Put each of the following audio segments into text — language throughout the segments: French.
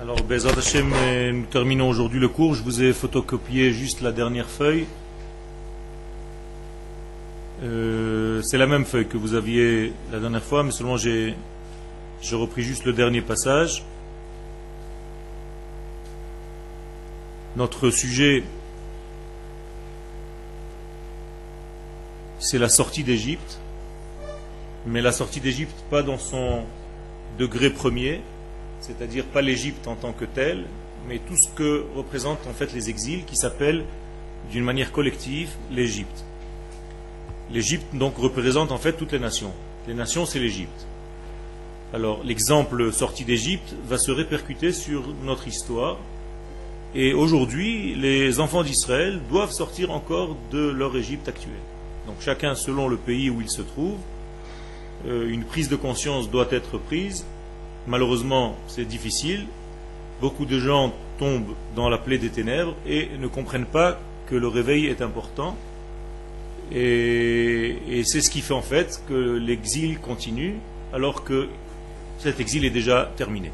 Alors, Bezat Hashem, euh, nous terminons aujourd'hui le cours. Je vous ai photocopié juste la dernière feuille. Euh, c'est la même feuille que vous aviez la dernière fois, mais seulement j'ai j'ai repris juste le dernier passage. Notre sujet, c'est la sortie d'Égypte, mais la sortie d'Égypte pas dans son degré premier, c'est-à-dire pas l'Égypte en tant que telle, mais tout ce que représentent en fait les exils qui s'appellent d'une manière collective l'Égypte. L'Égypte donc représente en fait toutes les nations. Les nations c'est l'Égypte. Alors l'exemple sorti d'Égypte va se répercuter sur notre histoire. Et aujourd'hui, les enfants d'Israël doivent sortir encore de leur Égypte actuelle. Donc chacun selon le pays où il se trouve, euh, une prise de conscience doit être prise. Malheureusement, c'est difficile. Beaucoup de gens tombent dans la plaie des ténèbres et ne comprennent pas que le réveil est important. Et, c'est ce qui fait en fait que l'exil continue alors que cet exil est déjà terminé.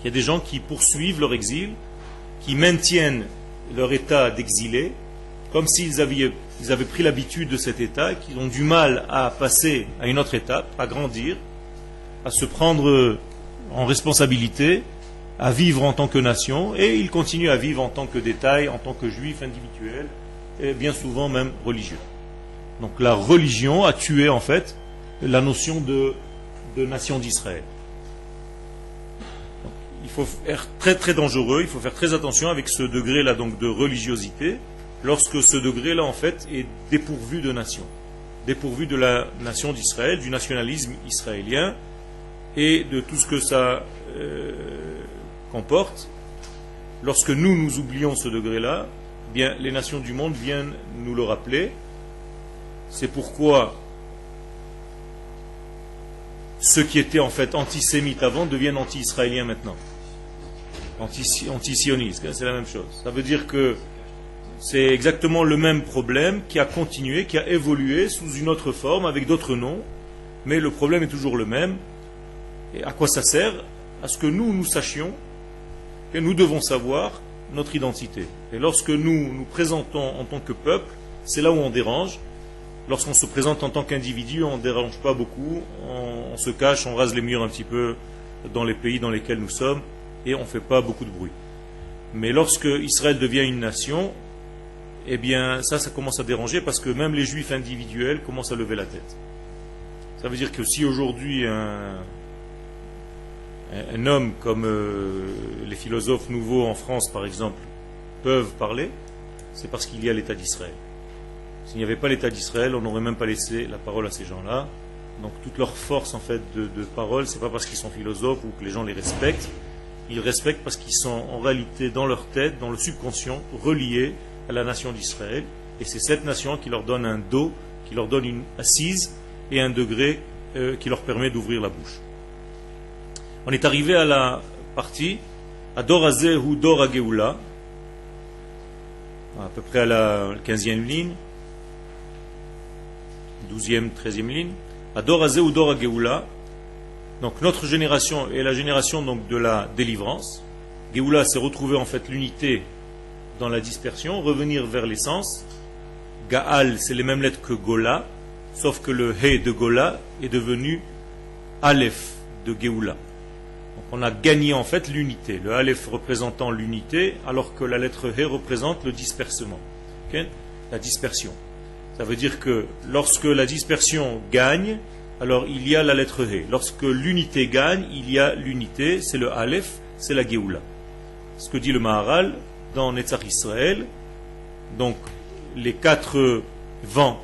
Il y a des gens qui poursuivent leur exil, qui maintiennent leur état d'exilé, comme s'ils avaient, avaient pris l'habitude de cet état, qu'ils ont du mal à passer à une autre étape, à grandir, à se prendre en responsabilité, à vivre en tant que nation, et ils continuent à vivre en tant que détail, en tant que juifs individuels, et bien souvent même religieux. Donc la religion a tué en fait la notion de de nation d'Israël. Il faut être très très dangereux, il faut faire très attention avec ce degré-là donc de religiosité, lorsque ce degré-là en fait est dépourvu de nation, dépourvu de la nation d'Israël, du nationalisme israélien et de tout ce que ça euh, comporte. Lorsque nous nous oublions ce degré-là, bien les nations du monde viennent nous le rappeler. C'est pourquoi ceux qui étaient en fait antisémites avant deviennent anti-israéliens maintenant. Anti-sionistes, c'est la même chose. Ça veut dire que c'est exactement le même problème qui a continué, qui a évolué sous une autre forme, avec d'autres noms, mais le problème est toujours le même. Et à quoi ça sert À ce que nous, nous sachions que nous devons savoir notre identité. Et lorsque nous nous présentons en tant que peuple, c'est là où on dérange, lorsqu'on se présente en tant qu'individu, on ne dérange pas beaucoup, on, se cache, on rase les murs un petit peu dans les pays dans lesquels nous sommes, et on ne fait pas beaucoup de bruit. Mais lorsque Israël devient une nation, eh bien ça, ça commence à déranger parce que même les juifs individuels commencent à lever la tête. Ça veut dire que si aujourd'hui un, un, homme comme euh, les philosophes nouveaux en France, par exemple, peuvent parler, c'est parce qu'il y a l'État d'Israël. S'il n'y avait pas l'État d'Israël, on n'aurait même pas laissé la parole à ces gens-là. Donc toute leur force en fait de, de parole, c'est pas parce qu'ils sont philosophes ou que les gens les respectent. Ils respectent parce qu'ils sont en réalité dans leur tête, dans le subconscient, reliés à la nation d'Israël. Et c'est cette nation qui leur donne un dos, qui leur donne une assise et un degré euh, qui leur permet d'ouvrir la bouche. On est arrivé à la partie Adorazeh ou Dor à peu près à la 15e ligne. 12e, 13e ligne. Adorazé ou Geoula. Donc notre génération est la génération donc de la délivrance. Geoula, c'est retrouver en fait l'unité dans la dispersion, revenir vers l'essence. Gaal, c'est les mêmes lettres que Gola, sauf que le He de Gola est devenu Aleph de Geoula. On a gagné en fait l'unité, le Aleph représentant l'unité, alors que la lettre He représente le dispersement, la dispersion. Ça veut dire que lorsque la dispersion gagne, alors il y a la lettre He. Lorsque l'unité gagne, il y a l'unité, c'est le Aleph, c'est la Géoula. Ce que dit le Maharal dans Netzach Israël, donc les quatre vents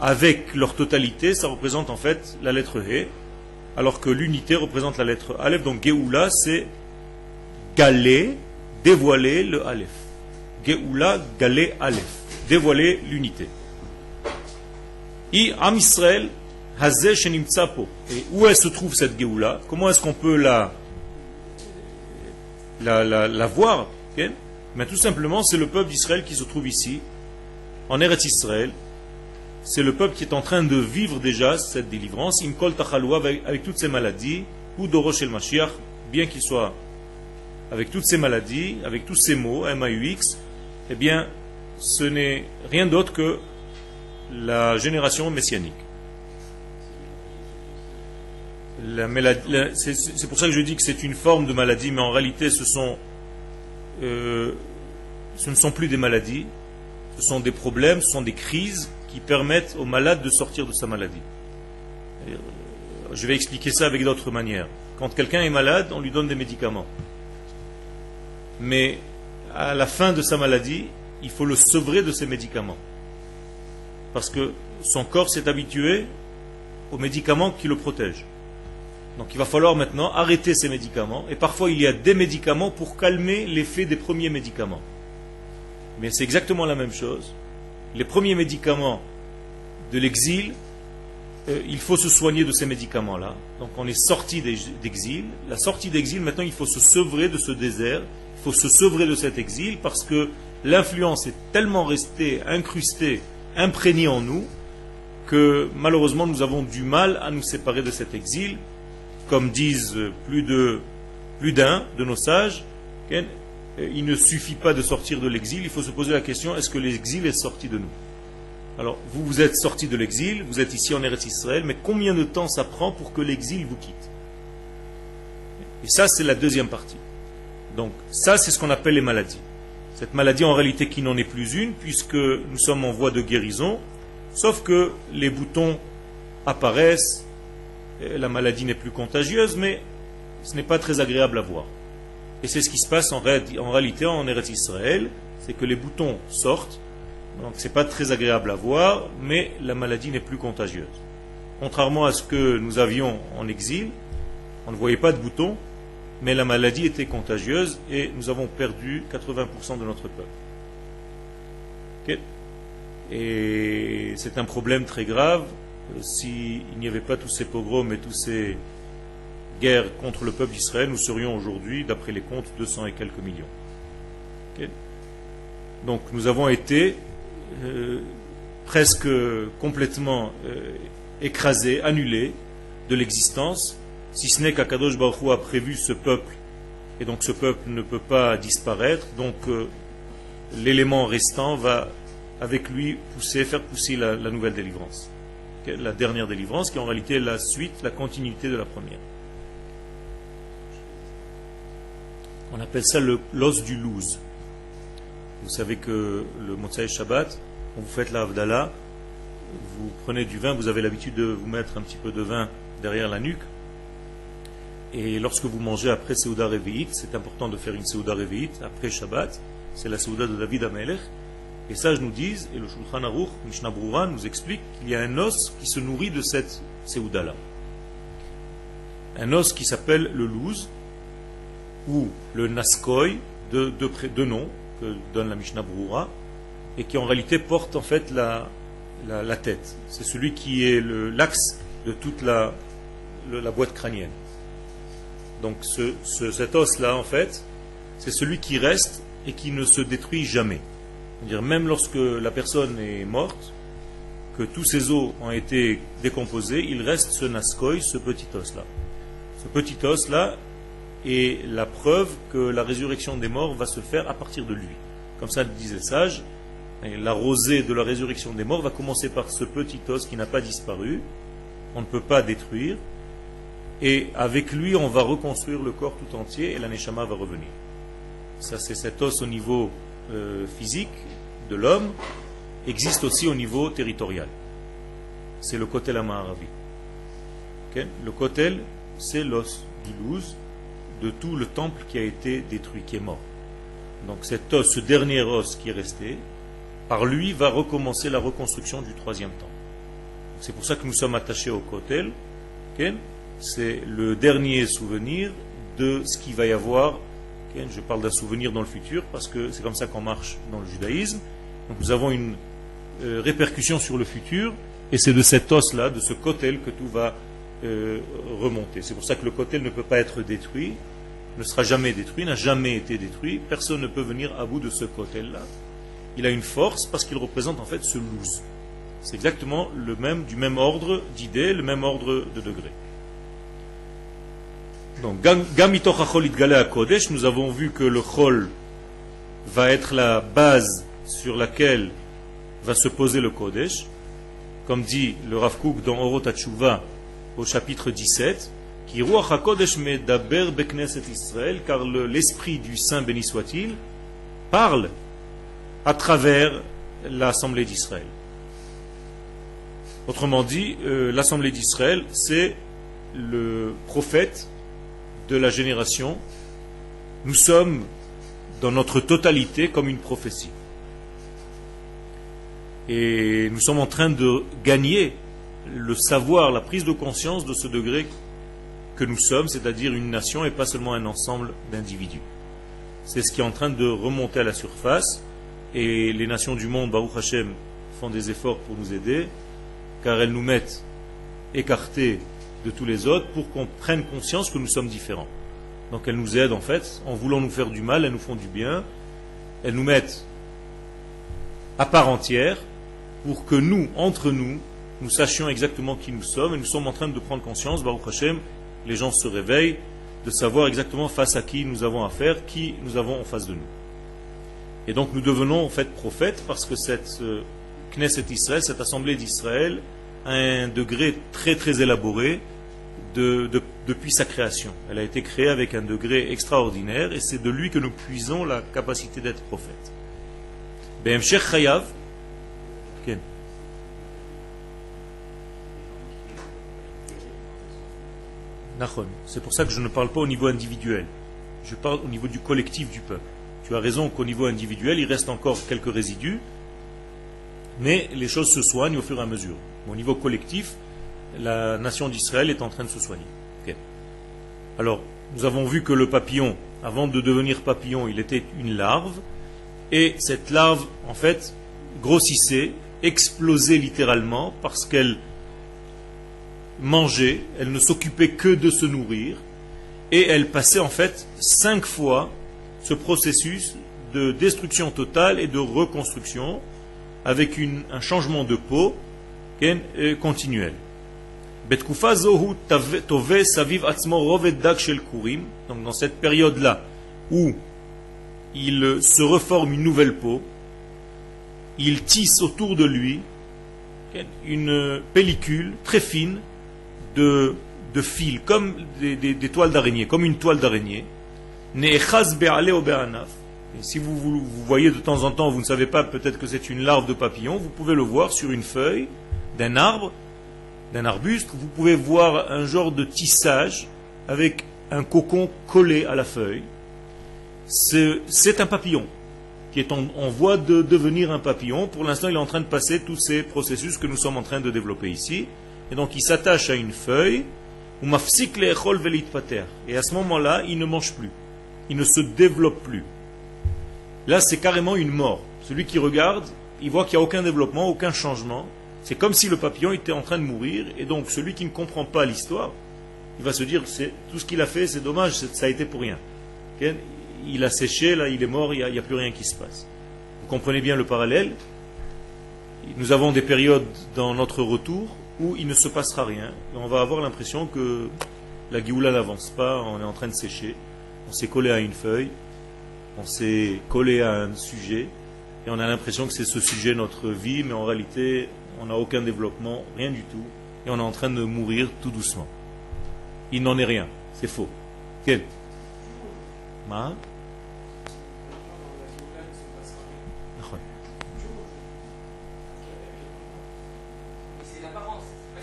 avec leur totalité, ça représente en fait la lettre He, alors que l'unité représente la lettre Aleph. Donc Géoula, c'est galer, dévoiler le Aleph. Géoula, galer Aleph dévoiler l'unité. Et Am Israël, et où se trouve cette Géoula? Comment est-ce qu'on peut la, la, voir? Mais tout simplement, c'est le peuple d'Israël qui se trouve ici, en Eretz Israël. C'est le peuple qui est en train de vivre déjà cette délivrance, avec, avec toutes ces maladies, ou Dorosh el Mashiach, bien qu'il soit avec toutes ces maladies, avec tous ces mots, MAUX, eh bien, ce n'est rien d'autre que la génération messianique. C'est pour ça que je dis que c'est une forme de maladie, mais en réalité, ce, euh, ce ne sont plus des maladies, ce sont des problèmes, ce sont des crises qui permettent au malade de sortir de sa maladie. Euh, je vais expliquer ça avec d'autres manières. Quand quelqu'un est malade, on lui donne des médicaments. Mais à la fin de sa maladie, il faut le sevrer de ces médicaments. Parce que son corps s'est habitué aux médicaments qui le protègent. Donc il va falloir maintenant arrêter ces médicaments. Et parfois il y a des médicaments pour calmer l'effet des premiers médicaments. Mais c'est exactement la même chose. Les premiers médicaments de l'exil, euh, il faut se soigner de ces médicaments-là. Donc on est sorti d'exil. La sortie d'exil, maintenant il faut se sevrer de ce désert. Il faut se sevrer de cet exil parce que l'influence est tellement restée incrustée, imprégnée en nous, que malheureusement nous avons du mal à nous séparer de cet exil comme disent plus de plus d'un de nos sages, il ne suffit pas de sortir de l'exil, il faut se poser la question est-ce que l'exil est sorti de nous? Alors, vous, vous êtes sorti de l'exil, vous êtes ici en Eretz Israël, mais combien de temps ça prend pour que l'exil vous quitte? Et ça, c'est la deuxième partie. Donc, ça, c'est ce qu'on appelle les maladies. Cette maladie, en réalité, qui n'en est plus une, puisque nous sommes en voie de guérison, sauf que les boutons apparaissent, la maladie n'est plus contagieuse, mais ce n'est pas très agréable à voir. Et c'est ce qui se passe en, réalité en Eretz Israël, c'est que les boutons sortent, donc ce n'est pas très agréable à voir, mais la maladie n'est plus contagieuse. Contrairement à ce que nous avions en exil, on ne voyait pas de boutons, mais la maladie était contagieuse et nous avons perdu 80% de notre peuple. Et c'est un problème très grave euh, s'il n'y avait pas tous ces pogroms et toutes ces guerres contre le peuple d'Israël, nous serions aujourd'hui, d'après les comptes, 200 et quelques millions. Donc nous avons été euh, presque complètement euh, écrasés, annulés de l'existence, si ce n'est qu'Akadosh Baruch a prévu ce peuple, et donc ce peuple ne peut pas disparaître, donc l'élément restant va avec lui pousser, faire pousser la nouvelle délivrance. La dernière délivrance, qui est en réalité la suite, la continuité de la première. On appelle ça l'os du louz. Vous savez que le Motsai Shabbat, quand vous faites la Havdalah, vous prenez du vin, vous avez l'habitude de vous mettre un petit peu de vin derrière la nuque. Et lorsque vous mangez après Seuda Revi'it, c'est important de faire une Seuda Revi'it après Shabbat, c'est la Seuda de David Amelech. Les sages nous disent, et le Shulchan Aruch, Mishnah Brura, nous explique qu'il y a un os qui se nourrit de cette Seouda-là. Un os qui s'appelle le louz, ou le naskoy, de deux, noms que donne la Mishnah Brura, et qui en réalité porte en fait la, tête. C'est celui qui est l'axe de toute la, boîte crânienne. Donc ce, cet os-là, en fait, c'est celui qui reste et qui ne se détruit jamais dire même lorsque la personne est morte, que tous ses os ont été décomposés, il reste ce nascoï, ce petit os-là. Ce petit os-là est la preuve que la résurrection des morts va se faire à partir de lui. Comme ça le disait sage, la rosée de la résurrection des morts va commencer par ce petit os qui n'a pas disparu, on ne peut pas détruire, et avec lui on va reconstruire le corps tout entier et la neshama va revenir. Ça c'est cet os au niveau euh, physique de l'homme existe aussi au niveau territorial. C'est le kotel amaharavi. Le kotel, c'est l'os du louz de tout le temple qui a été détruit, qui est mort. Donc cet os, ce dernier os qui est resté, par lui va recommencer la reconstruction du troisième temple. C'est pour ça que nous sommes attachés au kotel. C'est le dernier souvenir de ce qu'il va y avoir je parle d'un souvenir dans le futur parce que c'est comme ça qu'on marche dans le judaïsme. Nous avons une euh, répercussion sur le futur et c'est de cet os-là, de ce kotel, que tout va euh, remonter. C'est pour ça que le kotel ne peut pas être détruit, ne sera jamais détruit, n'a jamais été détruit. Personne ne peut venir à bout de ce kotel-là. Il a une force parce qu'il représente en fait ce loose. C'est exactement le même, du même ordre d'idées, le même ordre de degrés. Donc, Kodesh, nous avons vu que le Chol va être la base sur laquelle va se poser le Kodesh, comme dit le Rav Kook dans Orot au chapitre 17, qui HaKodesh Medaber Bekneset Israël, car l'esprit du Saint béni soit-il parle à travers l'Assemblée d'Israël. Autrement dit, euh, l'Assemblée d'Israël, c'est le prophète de la génération. Nous sommes dans notre totalité comme une prophétie. Et nous sommes en train de gagner le savoir, la prise de conscience de ce degré que nous sommes, c'est-à-dire une nation et pas seulement un ensemble d'individus. C'est ce qui est en train de remonter à la surface et les nations du monde, Baruch Hashem, font des efforts pour nous aider car elles nous mettent écartés de tous les autres pour qu'on prenne conscience que nous sommes différents. Donc elles nous aident en fait, en voulant nous faire du mal, elles nous font du bien, elles nous mettent à part entière pour que nous, entre nous, nous sachions exactement qui nous sommes et nous sommes en train de prendre conscience, Baruch Hashem, les gens se réveillent, de savoir exactement face à qui nous avons affaire, qui nous avons en face de nous. Et donc nous devenons en fait prophètes parce que cette euh, Knesset Israël, cette assemblée d'Israël, a un degré très très élaboré depuis sa création. Elle a été créée avec un degré extraordinaire et c'est de lui que nous puisons la capacité d'être prophète. Ben C'est pour ça que je ne parle pas au niveau individuel. Je parle au niveau du collectif du peuple. Tu as raison qu'au niveau individuel, il reste encore quelques résidus, mais les choses se soignent au fur et à mesure. Au niveau collectif, la nation d'Israël est en train de se soigner. Alors, nous avons vu que le papillon, avant de devenir papillon, il était une larve, et cette larve, en fait, grossissait, explosait littéralement, parce qu'elle mangeait, elle ne s'occupait que de se nourrir, et elle passait en fait cinq fois ce processus de destruction totale et de reconstruction, avec un changement de peau continuel. Donc dans cette période-là où il se reforme une nouvelle peau, il tisse autour de lui une pellicule très fine de, de fils, comme des, toiles d'araignée, comme une toile d'araignée. Et si vous, vous, voyez de temps en temps, vous ne savez pas peut-être que c'est une larve de papillon, vous pouvez le voir sur une feuille d'un arbre d'un arbuste, vous pouvez voir un genre de tissage avec un cocon collé à la feuille. C'est un papillon qui est en, voie de devenir un papillon. Pour l'instant, il est en train de passer tous ces processus que nous sommes en train de développer ici. Et donc, il s'attache à une feuille. Et à ce moment-là, il ne mange plus. Il ne se développe plus. Là, c'est carrément une mort. Celui qui regarde, il voit qu'il n'y a aucun développement, aucun changement. C'est comme si le papillon était en train de mourir, et donc celui qui ne comprend pas l'histoire, il va se dire c'est tout ce qu'il a fait, c'est dommage, ça a été pour rien. Il a séché, là, il est mort, il n'y a, plus rien qui se passe. Vous comprenez bien le parallèle? Nous avons des périodes dans notre retour où il ne se passera rien, et on va avoir l'impression que la Géoula n'avance pas, on est en train de sécher, on s'est collé à une feuille, on s'est collé à un sujet, et on a l'impression que c'est ce sujet notre vie, mais en réalité, on n'a aucun développement, rien du tout, et on est en train de mourir tout doucement. Il n'en est rien, c'est faux. Quel?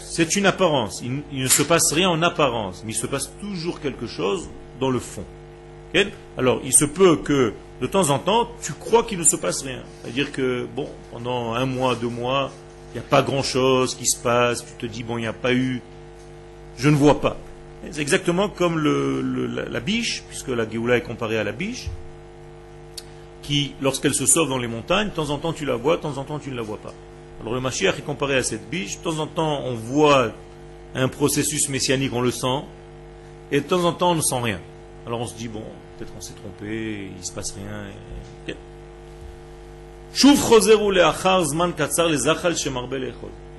C'est une apparence. Il, ne se passe rien en apparence, mais il se passe toujours quelque chose dans le fond. Alors, il se peut que de temps en temps, tu crois qu'il ne se passe rien. C'est-à-dire que, bon, pendant un mois, deux mois, il n'y a pas grand-chose qui se passe, tu te dis, bon, il n'y a pas eu, je ne vois pas. C'est exactement comme la, biche, puisque la Géoula est comparée à la biche, qui, lorsqu'elle se sauve dans les montagnes, de temps en temps tu la vois, de temps en temps tu ne la vois pas. Alors le Mashiach est comparé à cette biche, de temps en temps on voit un processus messianique, on le sent, et de temps en temps on ne sent rien. Alors on se dit, bon, peut-être on s'est trompé, il ne se passe rien.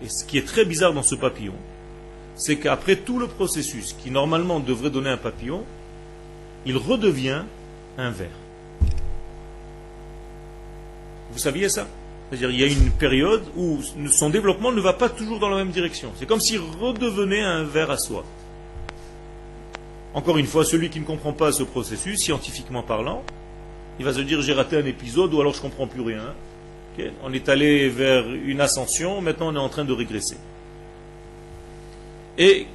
Et ce qui est très bizarre dans ce papillon, c'est qu'après tout le processus qui normalement devrait donner un papillon, il redevient un ver. Vous saviez ça? C'est-à-dire il y a une période où son développement ne va pas toujours dans la même direction. C'est comme s'il redevenait un ver à soi. Encore une fois, celui qui ne comprend pas ce processus, scientifiquement parlant, il va se dire j'ai raté un épisode ou alors je ne comprends plus rien. On est allé vers une ascension, maintenant on est en train de régresser. Et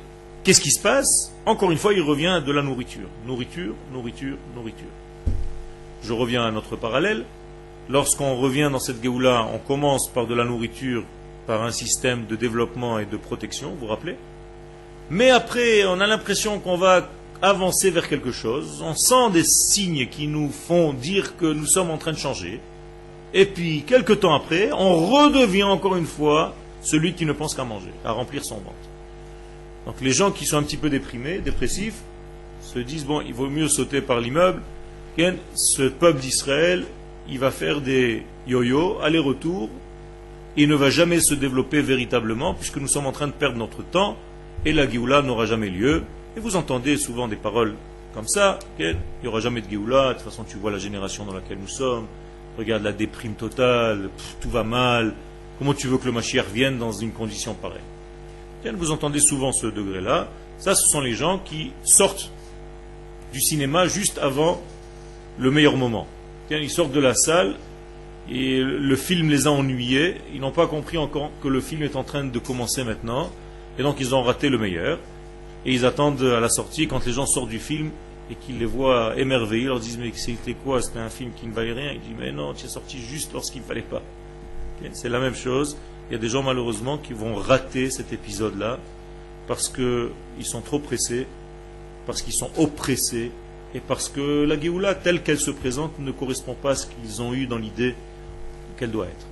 qu'est-ce qui se passe? Encore une fois, il revient de la nourriture. Nourriture, nourriture, nourriture. Je reviens à notre parallèle. Lorsqu'on revient dans cette Géoula, on commence par de la nourriture, par un système de développement et de protection, vous vous rappelez? Mais après, on a l'impression qu'on va avancer vers quelque chose, on sent des signes qui nous font dire que nous sommes en train de changer, et puis, quelques temps après, on redevient encore une fois celui qui ne pense qu'à manger, à remplir son ventre. Donc les gens qui sont un petit peu déprimés, dépressifs, se disent, bon, il vaut mieux sauter par l'immeuble. Ce peuple d'Israël, il va faire des yo-yo, aller-retour, il ne va jamais se développer véritablement, puisque nous sommes en train de perdre notre temps, et la Géoula n'aura jamais lieu. Et vous entendez souvent des paroles comme ça, il n'y aura jamais de Géoula, de toute façon tu vois la génération dans laquelle nous sommes, regarde la déprime totale, tout va mal, comment tu veux que le Mashiach vienne dans une condition pareille? Vous entendez souvent ce degré-là, ça ce sont les gens qui sortent du cinéma juste avant le meilleur moment. Ils sortent de la salle et le film les a ennuyés, ils n'ont pas compris encore que le film est en train de commencer maintenant, et donc ils ont raté le meilleur, et ils attendent à la sortie, quand les gens sortent du film, et qu'ils les voient émerveillés, ils leur disent mais c'était quoi? C'était un film qui ne valait rien. Ils disent mais non, tu es sorti juste lorsqu'il ne fallait pas. C'est la même chose. Il y a des gens malheureusement qui vont rater cet épisode-là parce qu'ils sont trop pressés, parce qu'ils sont oppressés et parce que la Géoula telle qu'elle se présente ne correspond pas à ce qu'ils ont eu dans l'idée qu'elle doit être.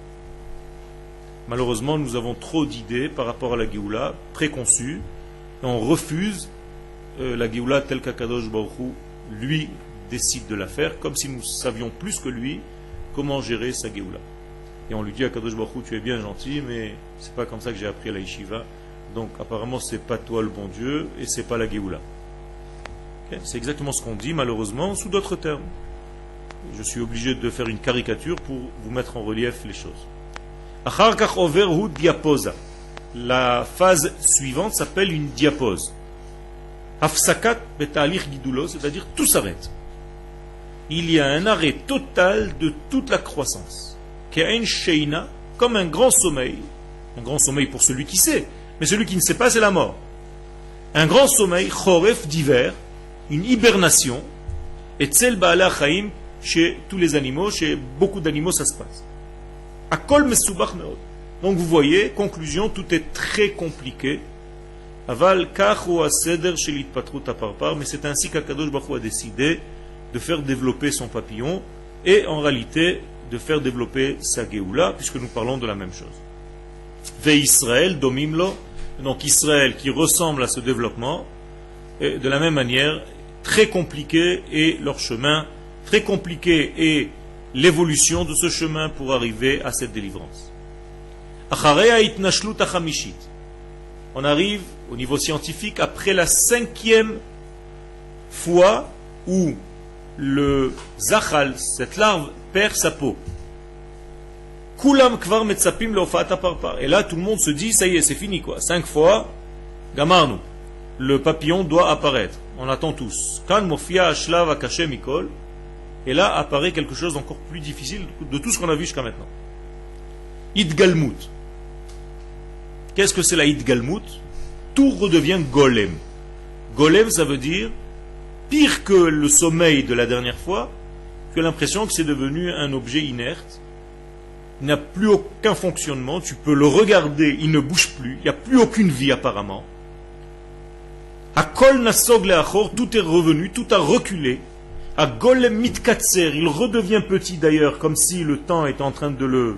Malheureusement, nous avons trop d'idées par rapport à la Géoula préconçues et on refuse euh, la Géoula telle qu'Akadosh Baruch lui décide de la faire, comme si nous savions plus que lui comment gérer sa Géoula. Et on lui dit à Kadosh Baruch tu es bien gentil, mais c'est pas comme ça que j'ai appris à la Yeshiva. Donc apparemment c'est pas toi le bon Dieu et c'est pas la Géoula. C'est exactement ce qu'on dit malheureusement sous d'autres termes. Je suis obligé de faire une caricature pour vous mettre en relief les choses. La phase suivante s'appelle une diapose. Hafsakat betalich gidulo, c'est-à-dire tout s'arrête. Il y a un arrêt total de toute la croissance. Ke'en sheina, comme un grand sommeil. Un grand sommeil pour celui qui sait. Mais celui qui ne sait pas, c'est la mort. Un grand sommeil, choref d'hiver, une hibernation, et tsel ba'ala chaim, chez tous les animaux, chez beaucoup d'animaux, ça se passe. Mesubach meod. Donc vous voyez, conclusion, tout est très compliqué Aval mais c'est ainsi qu'Akadosh Baruch a décidé de faire développer son papillon et en réalité de faire développer sa Géoula, puisque nous parlons de la même chose. Ve Israël domimlo, donc Israël qui ressemble à ce développement, de la même manière, très compliqué est leur chemin, très compliqué est l'évolution de ce chemin pour arriver à cette délivrance on arrive au niveau scientifique après la cinquième fois où le zachal, cette larve, perd sa peau. Et là, tout le monde se dit, ça y est, c'est fini, quoi. Cinq fois, gamarnu. Le papillon doit apparaître. On attend tous. Kan mofia mikol. Et là apparaît quelque chose d'encore plus difficile de tout ce qu'on a vu jusqu'à maintenant. Idgalmut. Qu'est-ce que c'est la Galmut? Tout redevient golem. Golem, ça veut dire pire que le sommeil de la dernière fois, as l'impression que c'est devenu un objet inerte. Il n'a plus aucun fonctionnement, tu peux le regarder, il ne bouge plus, il n'y a plus aucune vie apparemment. À Kol tout est revenu, tout a reculé. À Golem Mitkatser, il redevient petit d'ailleurs, comme si le temps est en train de le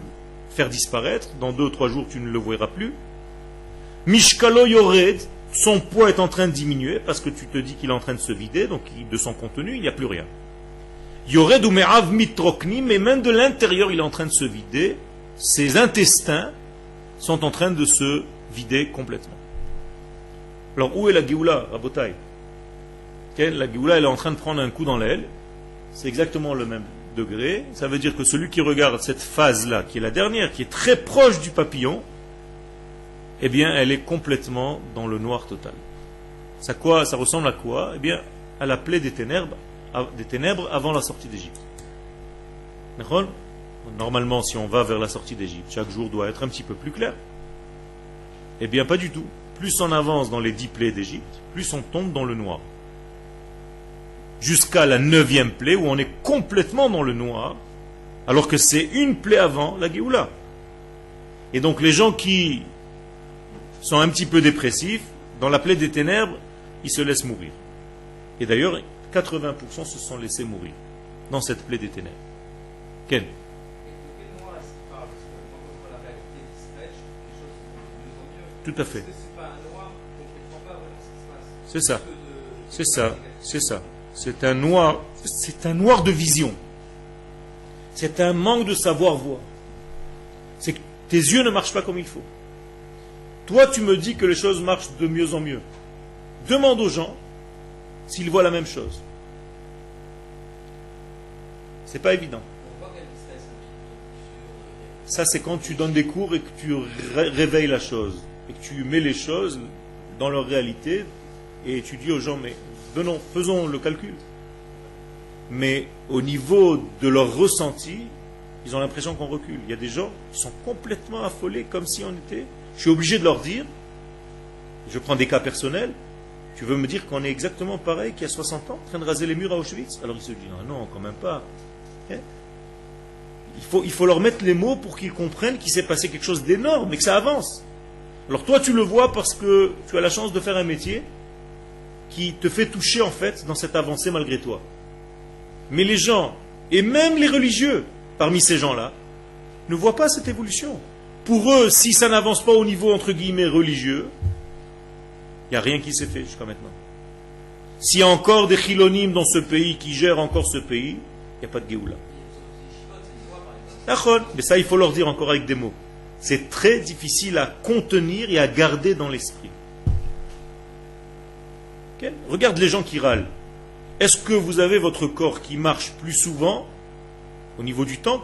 faire disparaître. Dans deux ou trois jours, tu ne le verras plus. Mishkalo Yored, son poids est en train de diminuer parce que tu te dis qu'il est en train de se vider, donc de son contenu, il n'y a plus rien. Yored ou Me'av Mitrokni, mais même de l'intérieur, il est en train de se vider. Ses intestins sont en train de se vider complètement. Alors où est la Géoula, Rabotai? La Géoula, elle est en train de prendre un coup dans l'aile. C'est exactement le même degré. Ça veut dire que celui qui regarde cette phase-là, qui est la dernière, qui est très proche du papillon, eh bien, elle est complètement dans le noir total. Ça, quoi, ça ressemble à quoi? Eh bien, à la plaie des ténèbres, des ténèbres avant la sortie d'Égypte. Normalement, si on va vers la sortie d'Égypte, chaque jour doit être un petit peu plus clair. Eh bien, pas du tout. Plus on avance dans les dix plaies d'Égypte, plus on tombe dans le noir. Jusqu'à la neuvième plaie où on est complètement dans le noir, alors que c'est une plaie avant la Géoula. Et donc les gens qui sont un petit peu dépressifs, dans la plaie des ténèbres, ils se laissent mourir. Et d'ailleurs, 80% se sont laissés mourir dans cette plaie des ténèbres. Quel Tout à fait. C'est ça. C'est ça. C'est ça. C'est un noir. C'est un noir de vision. C'est un manque de savoir voir. C'est que tes yeux ne marchent pas comme il faut. Toi, tu me dis que les choses marchent de mieux en mieux. Demande aux gens s'ils voient la même chose. C'est pas évident. Ça, c'est quand tu donnes des cours et que tu réveilles la chose. Et que tu mets les choses dans leur réalité et tu dis aux gens, mais venons, faisons le calcul. Mais au niveau de leur ressenti, ils ont l'impression qu'on recule. Il y a des gens qui sont complètement affolés, comme si on était. Je suis obligé de leur dire, je prends des cas personnels, tu veux me dire qu'on est exactement pareil qu'il y a 60 ans, en train de raser les murs à Auschwitz? Alors ils se disent, non, non, quand même pas. Hein? Il faut, il faut leur mettre les mots pour qu'ils comprennent qu'il s'est passé quelque chose d'énorme et que ça avance. Alors toi, tu le vois parce que tu as la chance de faire un métier qui te fait toucher en fait dans cette avancée malgré toi. Mais les gens, et même les religieux parmi ces gens-là, ne voient pas cette évolution. Pour eux, si ça n'avance pas au niveau entre guillemets religieux, il n'y a rien qui s'est fait jusqu'à maintenant. S'il y a encore des chilonimes dans ce pays qui gèrent encore ce pays, il n'y a pas de Géoula. Mais ça, il faut leur dire encore avec des mots. C'est très difficile à contenir et à garder dans l'esprit. Regarde les gens qui râlent. Est-ce que vous avez votre corps qui marche plus souvent au niveau du temps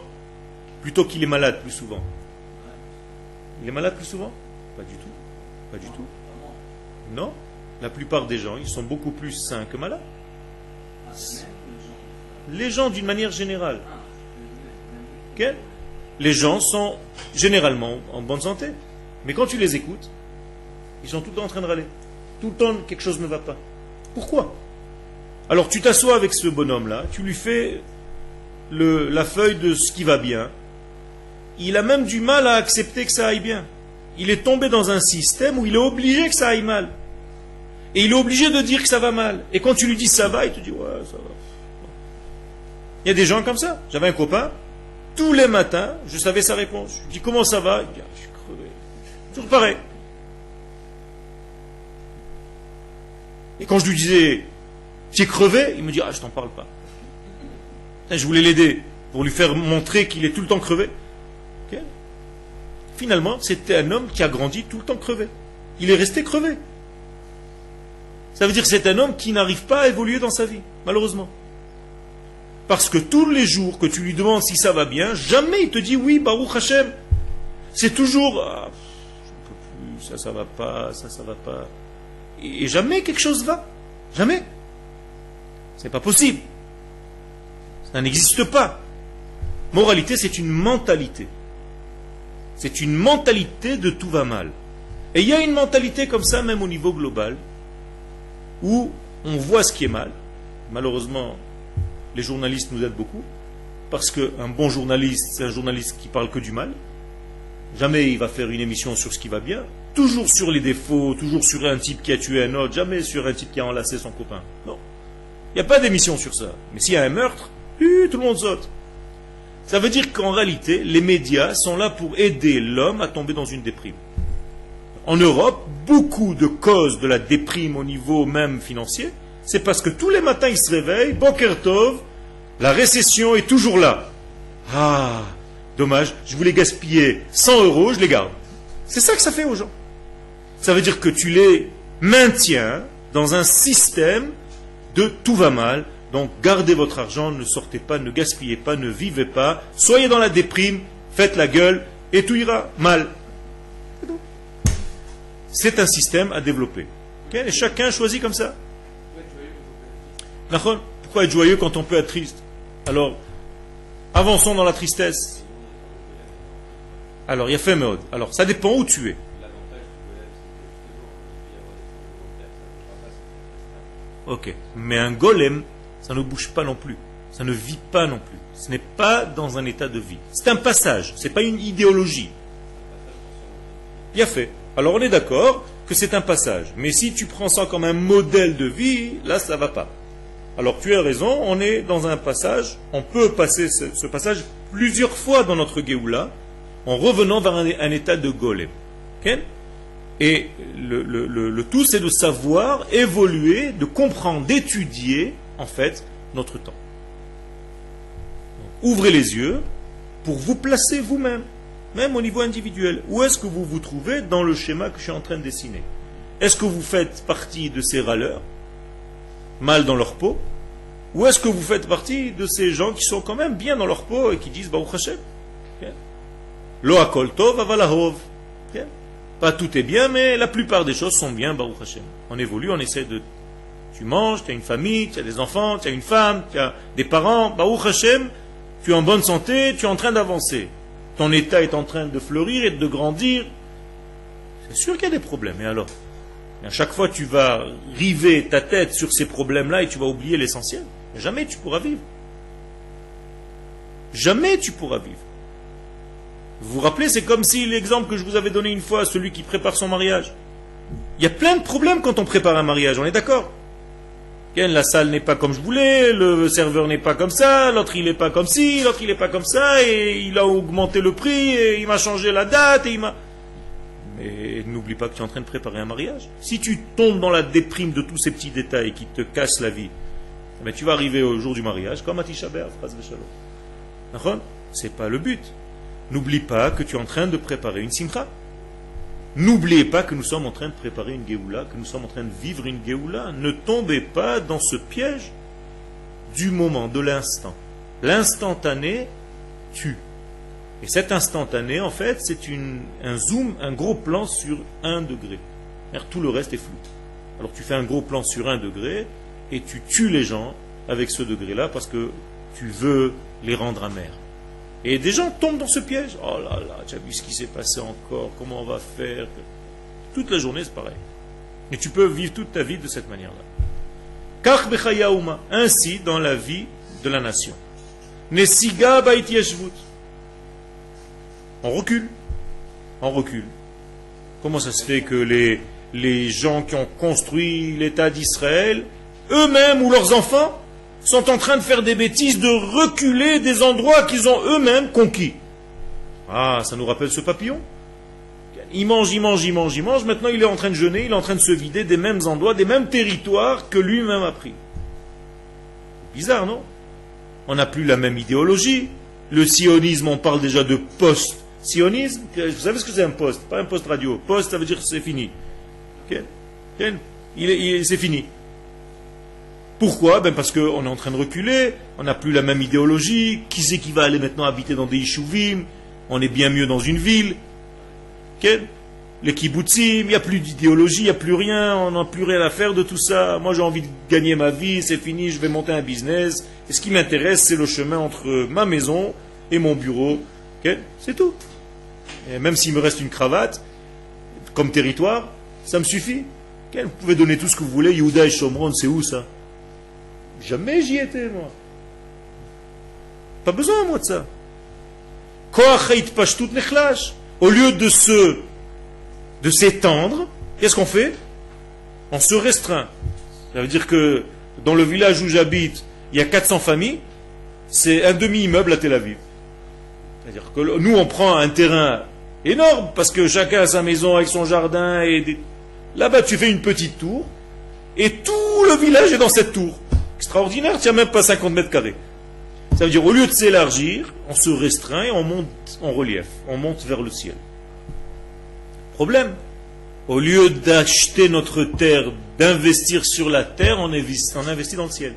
plutôt qu'il est malade plus souvent? Il est malade plus souvent? Pas du tout. Pas du tout. Non. La plupart des gens, ils sont beaucoup plus sains que malades. Les gens d'une manière générale. Les gens sont généralement en bonne santé. Mais quand tu les écoutes, ils sont tout le temps en train de râler. Tout le temps, quelque chose ne va pas. Pourquoi? Alors tu t'assois avec ce bonhomme-là, tu lui fais la feuille de ce qui va bien. Il a même du mal à accepter que ça aille bien. Il est tombé dans un système où il est obligé que ça aille mal. Et il est obligé de dire que ça va mal. Et quand tu lui dis ça va, il te dit ouais, ça va. Il y a des gens comme ça. J'avais un copain, tous les matins, je savais sa réponse. Je lui dis comment ça va? Il dit ah, je suis crevé. Toujours pareil. Et quand je lui disais es crevé, il me dit ah je t'en parle pas. Je voulais l'aider pour lui faire montrer qu'il est tout le temps crevé. Finalement, c'était un homme qui a grandi tout le temps crevé. Il est resté crevé. Ça veut dire que c'est un homme qui n'arrive pas à évoluer dans sa vie, malheureusement. Parce que tous les jours que tu lui demandes si ça va bien, jamais il te dit oui, Baruch Hashem. C'est toujours ah, plus, ça, ça va pas, ça, ça va pas. Et, jamais quelque chose va. Jamais. C'est pas possible. Ça n'existe pas. Moralité, c'est une mentalité. C'est une mentalité de tout va mal. Et il y a une mentalité comme ça, même au niveau global, où on voit ce qui est mal. Malheureusement, les journalistes nous aident beaucoup, parce qu'un bon journaliste, c'est un journaliste qui parle que du mal. Jamais il va faire une émission sur ce qui va bien. Toujours sur les défauts, toujours sur un type qui a tué un autre, jamais sur un type qui a enlacé son copain. Non. Il n'y a pas d'émission sur ça. Mais s'il y a un meurtre, tout le monde saute. Ça veut dire qu'en réalité, les médias sont là pour aider l'homme à tomber dans une déprime. En Europe, beaucoup de causes de la déprime au niveau même financier, c'est parce que tous les matins ils se réveillent, Bokertov, la récession est toujours là. Ah, dommage, je voulais gaspiller 100 euros, je les garde. C'est ça que ça fait aux gens. Ça veut dire que tu les maintient dans un système de tout va mal. Donc gardez votre argent, ne sortez pas, ne gaspillez pas, ne vivez pas, soyez dans la déprime, faites la gueule et tout ira mal. C'est un système à développer. Et chacun choisit comme ça. Pourquoi être joyeux quand on peut être triste? Alors, avançons dans la tristesse. Alors, il y a fait mode. Alors, ça dépend où tu es. Ok. Mais un golem, ça ne bouge pas non plus. Ça ne vit pas non plus. Ce n'est pas dans un état de vie. C'est un passage. Ce n'est pas une idéologie. A fait. Alors on est d'accord que c'est un passage. Mais si tu prends ça comme un modèle de vie, là ça ne va pas. Alors tu as raison, on est dans un passage, on peut passer ce, passage plusieurs fois dans notre Géoula, en revenant vers un, état de golem. Et le, tout, c'est de savoir évoluer, de comprendre, d'étudier, en fait, notre temps. ouvrez les yeux pour vous placer vous-même, même au niveau individuel. Où est-ce que vous vous trouvez dans le schéma que je suis en train de dessiner? Est-ce que vous faites partie de ces râleurs, mal dans leur peau? Ou est-ce que vous faites partie de ces gens qui sont quand même bien dans leur peau et qui disent Baruch Hashem Lo akol tov avalahov. Pas tout est bien, mais la plupart des choses sont bien, Baruch Hashem. On évolue, on essaie de... Tu manges, tu as une famille, tu as des enfants, tu as une femme, tu as des parents, Baruch Hashem, tu es en bonne santé, tu es en train d'avancer. Ton état est en train de fleurir et de grandir. C'est sûr qu'il y a des problèmes, et alors À chaque fois, tu vas river ta tête sur ces problèmes-là et tu vas oublier l'essentiel. Jamais tu pourras vivre. Jamais tu pourras vivre. Vous vous rappelez, c'est comme si l'exemple que je vous avais donné une fois, celui qui prépare son mariage. Il y a plein de problèmes quand on prépare un mariage, on est d'accord? La salle n'est pas comme je voulais, le serveur n'est pas comme ça, l'autre il n'est pas comme ci, l'autre il n'est pas comme ça, et il a augmenté le prix, et il m'a changé la date, et il m'a... Mais n'oublie pas que tu es en train de préparer un mariage. Si tu tombes dans la déprime de tous ces petits détails qui te cassent la vie, mais eh tu vas arriver au jour du mariage comme à Tisha Shalom. C'est pas le but. N'oublie pas que tu es en train de préparer une simcha. N'oubliez pas que nous sommes en train de préparer une Géoula, que nous sommes en train de vivre une Géoula. Ne tombez pas dans ce piège du moment, de l'instant. L'instantané tue. Et cet instantané, en fait, c'est un zoom, un gros plan sur un degré. tout le reste est flou. Alors tu fais un gros plan sur un degré et tu tues les gens avec ce degré-là parce que tu veux les rendre amers. Et des gens tombent dans ce piège. Oh là là, tu as vu ce qui s'est passé encore, comment on va faire Toute la journée, c'est pareil. Et tu peux vivre toute ta vie de cette manière-là. Ainsi dans la vie de la nation. On recule. On recule. Comment ça se fait que les, les gens qui ont construit l'État d'Israël, eux-mêmes ou leurs enfants, sont en train de faire des bêtises, de reculer des endroits qu'ils ont eux-mêmes conquis. Ah, ça nous rappelle ce papillon Il mange, il mange, il mange, il mange. Maintenant, il est en train de jeûner, il est en train de se vider des mêmes endroits, des mêmes territoires que lui-même a pris. Bizarre, non? On n'a plus la même idéologie. Le sionisme, on parle déjà de post-sionisme. Vous savez ce que c'est un poste Pas un poste radio. Post, ça veut dire c'est fini. c'est fini. Pourquoi? Ben Parce qu'on est en train de reculer, on n'a plus la même idéologie. Qui c'est qui va aller maintenant habiter dans des Ishuvim On est bien mieux dans une ville. Les kibbutzim, il n'y a plus d'idéologie, il n'y a plus rien, on n'a plus rien à faire de tout ça. Moi j'ai envie de gagner ma vie, c'est fini, je vais monter un business. Et ce qui m'intéresse, c'est le chemin entre ma maison et mon bureau. C'est tout. Et même s'il me reste une cravate, comme territoire, ça me suffit. Vous pouvez donner tout ce que vous voulez. Yehuda et Shomron, c'est où ça? Jamais j'y étais, moi. Pas besoin, moi, de ça. Au lieu de se, de s'étendre, qu'est-ce qu'on fait? On se restreint. Ça veut dire que dans le village où j'habite, il y a 400 familles, c'est un demi-immeuble à Tel Aviv. C'est-à-dire que nous, on prend un terrain énorme, parce que chacun a sa maison avec son jardin, et là-bas, tu fais une petite tour, et tout le village est dans cette tour extraordinaire, tiens même pas 50 mètres carrés. Ça veut dire, au lieu de s'élargir, on se restreint et on monte en relief, on monte vers le ciel. Problème, Au lieu d'acheter notre terre, d'investir sur la terre, on investit, dans le ciel.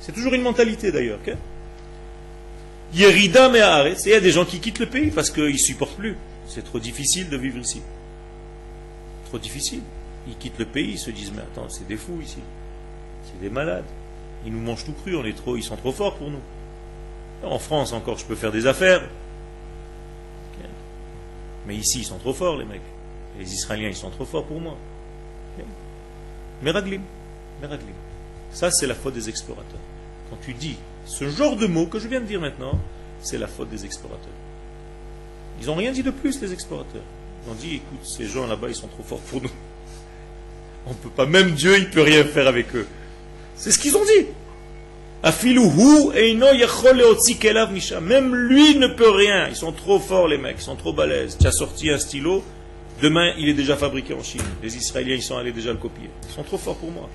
C'est toujours une mentalité d'ailleurs. Yerida mais il y a des gens qui quittent le pays parce qu'ils ne supportent plus. C'est trop difficile de vivre ici. Trop difficile. Ils quittent le pays, ils se disent Mais attends, c'est des fous ici. C'est des malades. Ils nous mangent tout cru, on est trop, ils sont trop forts pour nous. En France encore, je peux faire des affaires. Mais ici, ils sont trop forts, les mecs. Les Israéliens, ils sont trop forts pour moi. Meraglim. Meraglim. Ça, c'est la faute des explorateurs. Quand tu dis ce genre de mots que je viens de dire maintenant, c'est la faute des explorateurs. Ils n'ont rien dit de plus, les explorateurs. Ils ont dit, écoute, ces gens là-bas, ils sont trop forts pour nous. On ne peut pas, même Dieu, il ne peut rien faire avec eux. C'est ce qu'ils ont dit. Même lui ne peut rien. Ils sont trop forts, les mecs. Ils sont trop balèzes. Tu as sorti un stylo. Demain, il est déjà fabriqué en Chine. Les Israéliens, ils sont allés déjà le copier. Ils sont trop forts pour moi.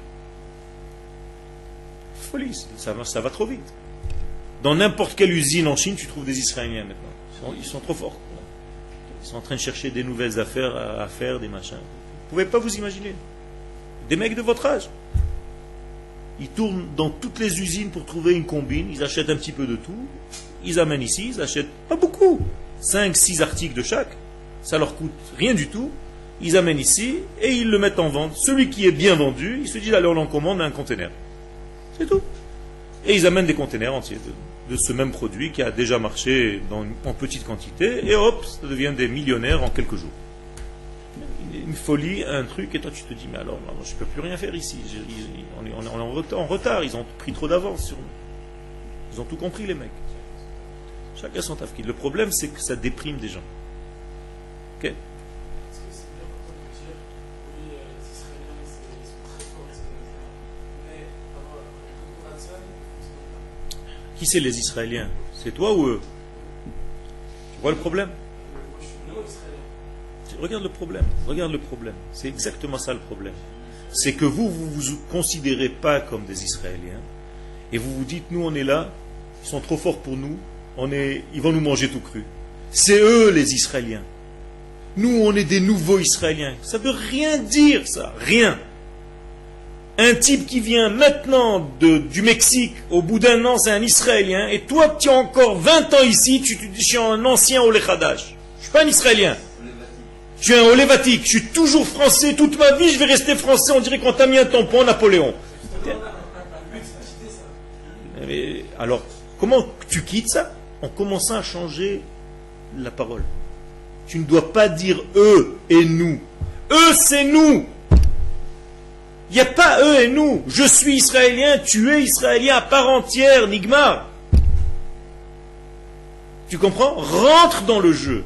Folie. Ça ça va trop vite. Dans n'importe quelle usine en Chine, tu trouves des Israéliens maintenant. Ils sont, trop forts. Ils sont en train de chercher des nouvelles affaires à, faire, des machins. Vous ne pouvez pas vous imaginer. Des mecs de votre âge. Ils tournent dans toutes les usines pour trouver une combine, ils achètent un petit peu de tout, ils amènent ici, ils achètent pas beaucoup, 5, 6 articles de chaque, ça leur coûte rien du tout, ils amènent ici et ils le mettent en vente. Celui qui est bien vendu, il se dit alors on en commande un conteneur. C'est tout. Et ils amènent des conteneurs entiers de, ce même produit qui a déjà marché en petite quantité, et hop, ça devient des millionnaires en quelques jours une folie, un truc, et toi tu te dis, mais alors, je ne peux plus rien faire ici. on, est, en, retard, ils ont pris trop d'avance sur nous. Ils ont tout compris, les mecs. Chacun son tafkid. Le problème, c'est que ça déprime des gens. Ok? Qui c'est les Israéliens? C'est toi ou eux? Tu vois le problème? Regarde le problème. Regarde le problème. C'est exactement ça le problème. C'est que vous, vous vous considérez pas comme des Israéliens. Et vous vous dites, nous, on est là. Ils sont trop forts pour nous. Ils vont nous manger tout cru. C'est eux, les Israéliens. Nous, on est des nouveaux Israéliens. Ça veut rien dire, ça. Rien. Un type qui vient maintenant du Mexique, au bout d'un an, c'est un Israélien, et toi, tu as encore 20 ans ici, tu te dis, je suis un ancien Olechadash. Je ne suis pas un Israélien. Je suis un olévatique, je suis toujours français, toute ma vie je vais rester français, on dirait qu'on t'a mis un tampon Napoléon. alors, comment tu quittes ça En commençant à changer la parole? Tu ne dois pas dire eux et nous. Eux, c'est nous. Il n'y a pas eux et nous. Je suis israélien, tu es israélien à part entière, Nigma. Tu comprends? Rentre dans le jeu.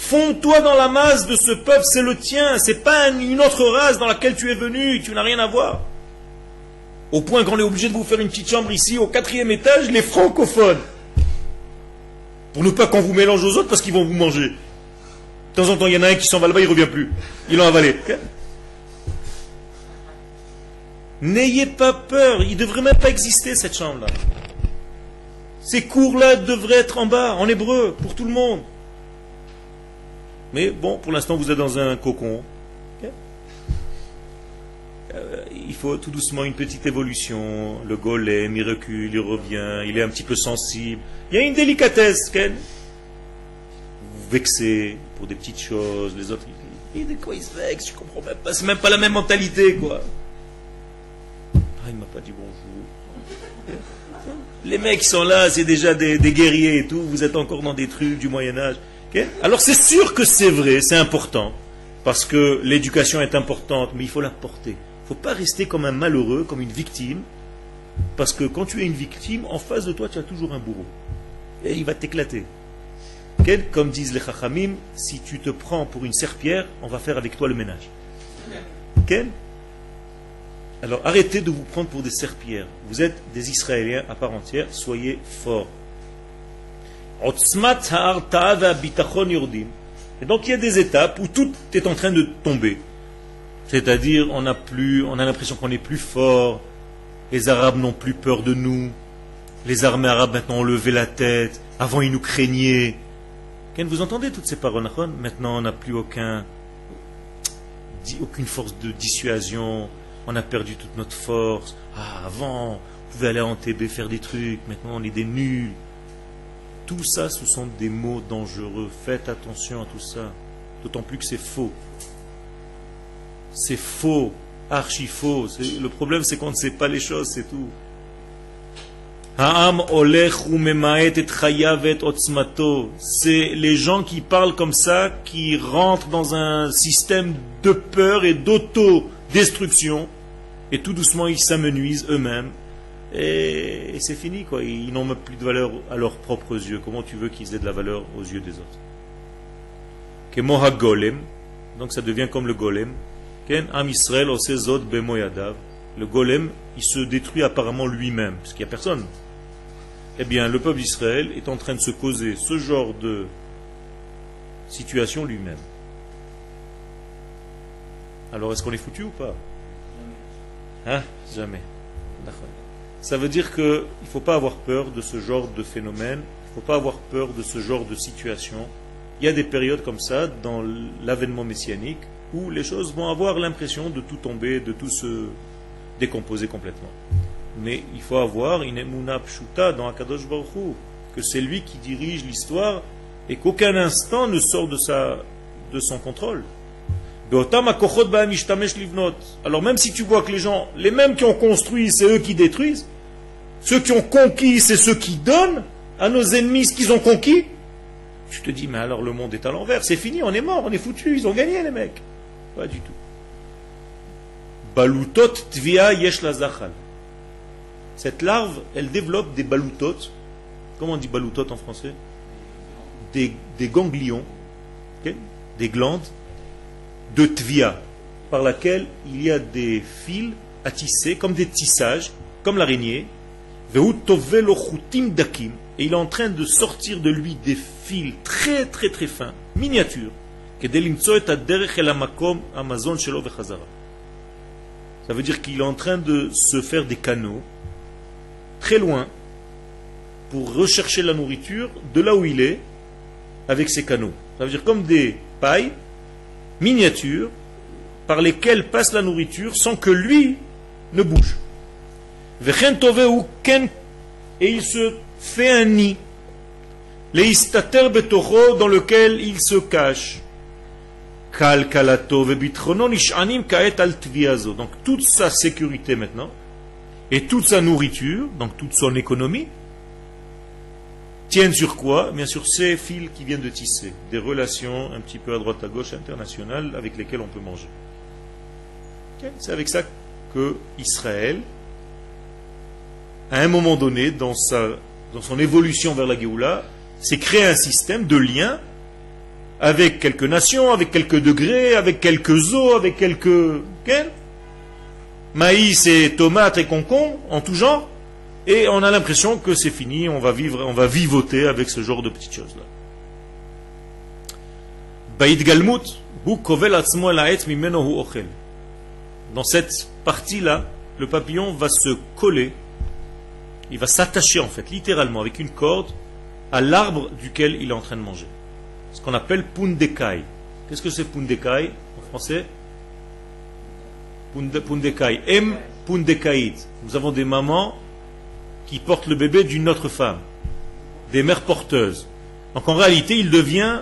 Fonds-toi dans la masse de ce peuple, c'est le tien, c'est pas une autre race dans laquelle tu es venu, tu n'as rien à voir. Au point qu'on est obligé de vous faire une petite chambre ici, au quatrième étage, les francophones. Pour ne pas qu'on vous mélange aux autres parce qu'ils vont vous manger. De temps en temps, il y en a un qui s'en va là-bas, il ne revient plus. Il l'a avalé. N'ayez pas peur, il ne devrait même pas exister cette chambre-là. Ces cours-là devraient être en bas, en hébreu, pour tout le monde. Mais bon, pour l'instant, vous êtes dans un cocon. Euh, il faut tout doucement une petite évolution. Le golem, il recule, il revient, il est un petit peu sensible. Il y a une délicatesse, Ken. Vous vexez pour des petites choses, les autres, ils de quoi ils se vexent Je comprends même pas. C'est même pas la même mentalité, quoi. Ah, il m'a pas dit bonjour. Les mecs sont là, c'est déjà des guerriers et tout. Vous êtes encore dans des trucs du Moyen-Âge. Alors c'est sûr que c'est vrai, c'est important, parce que l'éducation est importante, mais il faut la porter. Il ne faut pas rester comme un malheureux, comme une victime, parce que quand tu es une victime, en face de toi, tu as toujours un bourreau. Et il va t'éclater. Comme disent les chachamim, si tu te prends pour une serpillère, on va faire avec toi le ménage. Alors arrêtez de vous prendre pour des serpillères. Vous êtes des Israéliens à part entière, soyez forts. Et donc il y a des étapes où tout est en train de tomber. C'est-à-dire on a a l'impression qu'on est plus fort. Les Arabes n'ont plus peur de nous. Les armées arabes maintenant ont levé la tête. Avant ils nous craignaient. Vous entendez toutes ces paroles Maintenant on n'a plus aucun aucune force de dissuasion, on a perdu toute notre force. Ah, avant, on pouvait aller en TB faire des trucs, maintenant on est des nuls. Tout ça, ce sont des mots dangereux. Faites attention à tout ça. D'autant plus que c'est faux. C'est faux, archi faux. Le problème, c'est qu'on ne sait pas les choses, c'est tout. C'est les gens qui parlent comme ça, qui rentrent dans un système de peur et d'auto-destruction, et tout doucement ils s'amenuisent eux-mêmes, et, c'est fini, quoi. Ils n'ont même plus de valeur à leurs propres yeux. Comment tu veux qu'ils aient de la valeur aux yeux des autres? Golem, donc ça devient comme le golem. Am Israël Le golem, il se détruit apparemment lui-même, parce qu'il n'y a personne eh bien, le peuple d'Israël est en train de se causer ce genre de situation lui-même. Alors, est-ce qu'on est foutu ou pas? Hein? Jamais. Ça veut dire qu'il ne faut pas avoir peur de ce genre de phénomène, il ne faut pas avoir peur de ce genre de situation. Il y a des périodes comme ça dans l'avènement messianique où les choses vont avoir l'impression de tout tomber, de tout se décomposer complètement. Mais il faut avoir une emuna pshuta dans Akadosh Baruch que c'est lui qui dirige l'histoire et qu'aucun instant ne sort de, sa, de son contrôle. Alors même si tu vois que les gens, les mêmes qui ont construit, c'est eux qui détruisent, ceux qui ont conquis, c'est ceux qui donnent à nos ennemis ce qu'ils ont conquis, tu te dis, mais alors le monde est à l'envers, c'est fini, on est mort, on est foutu, ils ont gagné les mecs. Pas du tout. Balutot tvia yesh cette larve, elle développe des baloutotes. Comment on dit baloutotes en français? Des, ganglions, des glandes de tvia, par laquelle il y a des fils à tisser, comme des tissages, comme l'araignée. Et il est en train de sortir de lui des fils très très très fins, miniatures. Ça veut dire qu'il est en train de se faire des canaux très loin pour rechercher la nourriture de là où il est avec ses canaux. Ça veut dire comme des pailles miniatures par lesquelles passe la nourriture sans que lui ne bouge. Et il se fait un nid. dans lequel il se cache. Donc toute sa sécurité maintenant et toute sa nourriture, donc toute son économie, tiennent sur quoi Bien sûr, ces fils qui viennent de tisser, des relations un petit peu à droite à gauche internationales avec lesquelles on peut manger. C'est avec ça que Israël, à un moment donné, dans, sa, dans son évolution vers la Géoula, s'est créé un système de liens avec quelques nations, avec quelques degrés, avec quelques eaux, avec quelques maïs et tomates et concombre en tout genre, et on a l'impression que c'est fini, on va vivre, on va vivoter avec ce genre de petites choses-là. Dans cette partie-là, le papillon va se coller, il va s'attacher en fait, littéralement, avec une corde, à l'arbre duquel il est en train de manger. Ce qu'on appelle pundekai. Qu'est-ce que c'est pundekai en français? Pundekai. M. Nous avons des mamans qui portent le bébé d'une autre femme. Des mères porteuses. Donc en réalité, il devient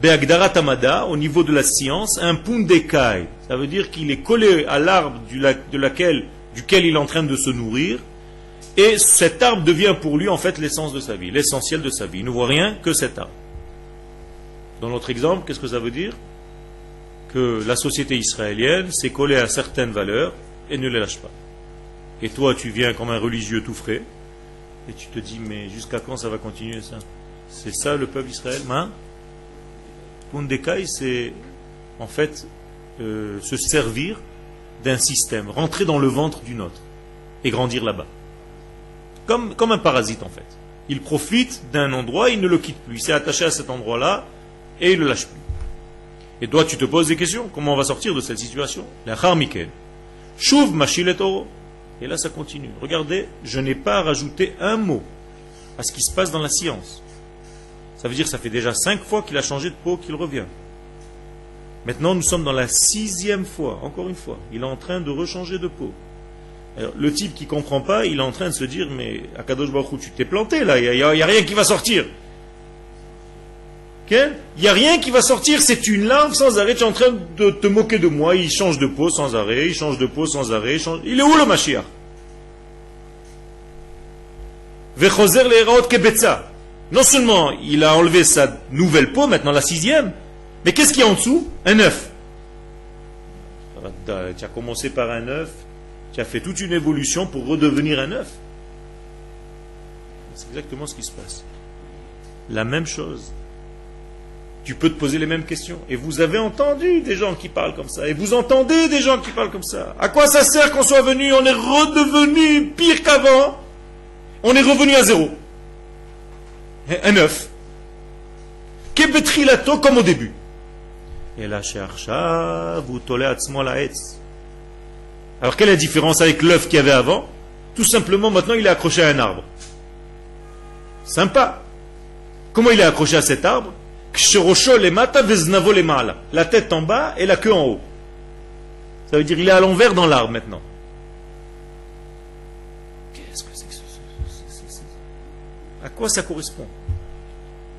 Beagdara Tamada, au niveau de la science, un Pundekai. Ça veut dire qu'il est collé à l'arbre duquel il est en train de se nourrir. Et cet arbre devient pour lui en fait l'essence de sa vie, l'essentiel de sa vie. Il ne voit rien que cet arbre. Dans notre exemple, qu'est-ce que ça veut dire? Que la société israélienne s'est collée à certaines valeurs et ne les lâche pas. Et toi, tu viens comme un religieux tout frais, et tu te dis, mais jusqu'à quand ça va continuer ça? C'est ça le peuple d'Israël? Hein? Pundekai, c'est en fait euh, se servir d'un système, rentrer dans le ventre d'une autre et grandir là-bas. Comme, comme un parasite en fait. Il profite d'un endroit, il ne le quitte plus. Il s'est attaché à cet endroit-là et il ne le lâche plus. Et toi, tu te poses des questions. Comment on va sortir de cette situation? La Chouv Et là, ça continue. Regardez, je n'ai pas rajouté un mot à ce qui se passe dans la science. Ça veut dire que ça fait déjà cinq fois qu'il a changé de peau qu'il revient. Maintenant, nous sommes dans la sixième fois, encore une fois. Il est en train de rechanger de peau. le type qui comprend pas, il est en train de se dire, mais Akadosh Baruch tu t'es planté là, il n'y a, rien qui va sortir. Il n'y a rien qui va sortir, c'est une larve sans arrêt, tu es en train de te moquer de moi, il change de peau sans arrêt, il change de peau sans arrêt, il, est où le Mashiach? Non seulement il a enlevé sa nouvelle peau, maintenant la sixième, mais qu'est-ce qu'il y a en dessous? Un œuf. Tu as commencé par un œuf, tu as fait toute une évolution pour redevenir un œuf. C'est exactement ce qui se passe. La même chose. Tu peux te poser les mêmes questions. Et vous avez entendu des gens qui parlent comme ça. Et vous entendez des gens qui parlent comme ça. À quoi ça sert qu'on soit venu? On est redevenu pire qu'avant. On est revenu à zéro. Un œuf. Kebetrilato comme au début? Et la chercha, vous tolez la Alors quelle est la différence avec l'œuf qu'il y avait avant? Tout simplement, maintenant, il est accroché à un arbre. Sympa. Comment il est accroché à cet arbre? La tête en bas et la queue en haut. Ça veut dire qu'il est à l'envers dans l'arbre maintenant. Qu'est-ce que c'est que ce... À quoi ça correspond?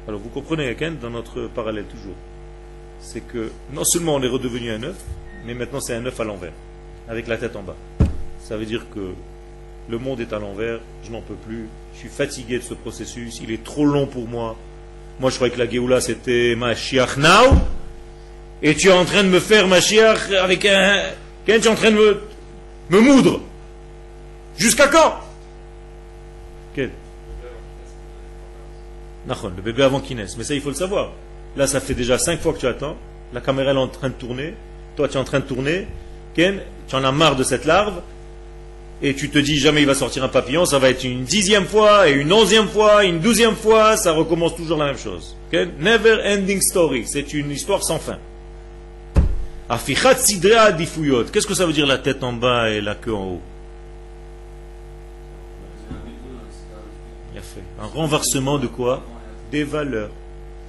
Alors vous comprenez, dans notre parallèle toujours c'est que non seulement on est redevenu un œuf, mais maintenant c'est un œuf à l'envers, avec la tête en bas. Ça veut dire que le monde est à l'envers, je n'en peux plus, je suis fatigué de ce processus, il est trop long pour moi. Moi je croyais que la Géoula c'était Mashiach now, et tu es en train de me faire Mashiach avec un. tu es en train de me, me moudre. Jusqu'à quand? Quel? Le bébé avant qu'il naisse, mais ça il faut le savoir. Là, ça fait déjà cinq fois que tu attends. La caméra est en train de tourner. Toi, tu es en train de tourner. Ken, tu en as marre de cette larve. Et tu te dis jamais il va sortir un papillon. Ça va être une dixième fois, et une onzième fois, une douzième fois. Ça recommence toujours la même chose. Never ending story. C'est une histoire sans fin. Qu'est-ce que ça veut dire la tête en bas et la queue en haut? Un renversement de quoi? Des valeurs.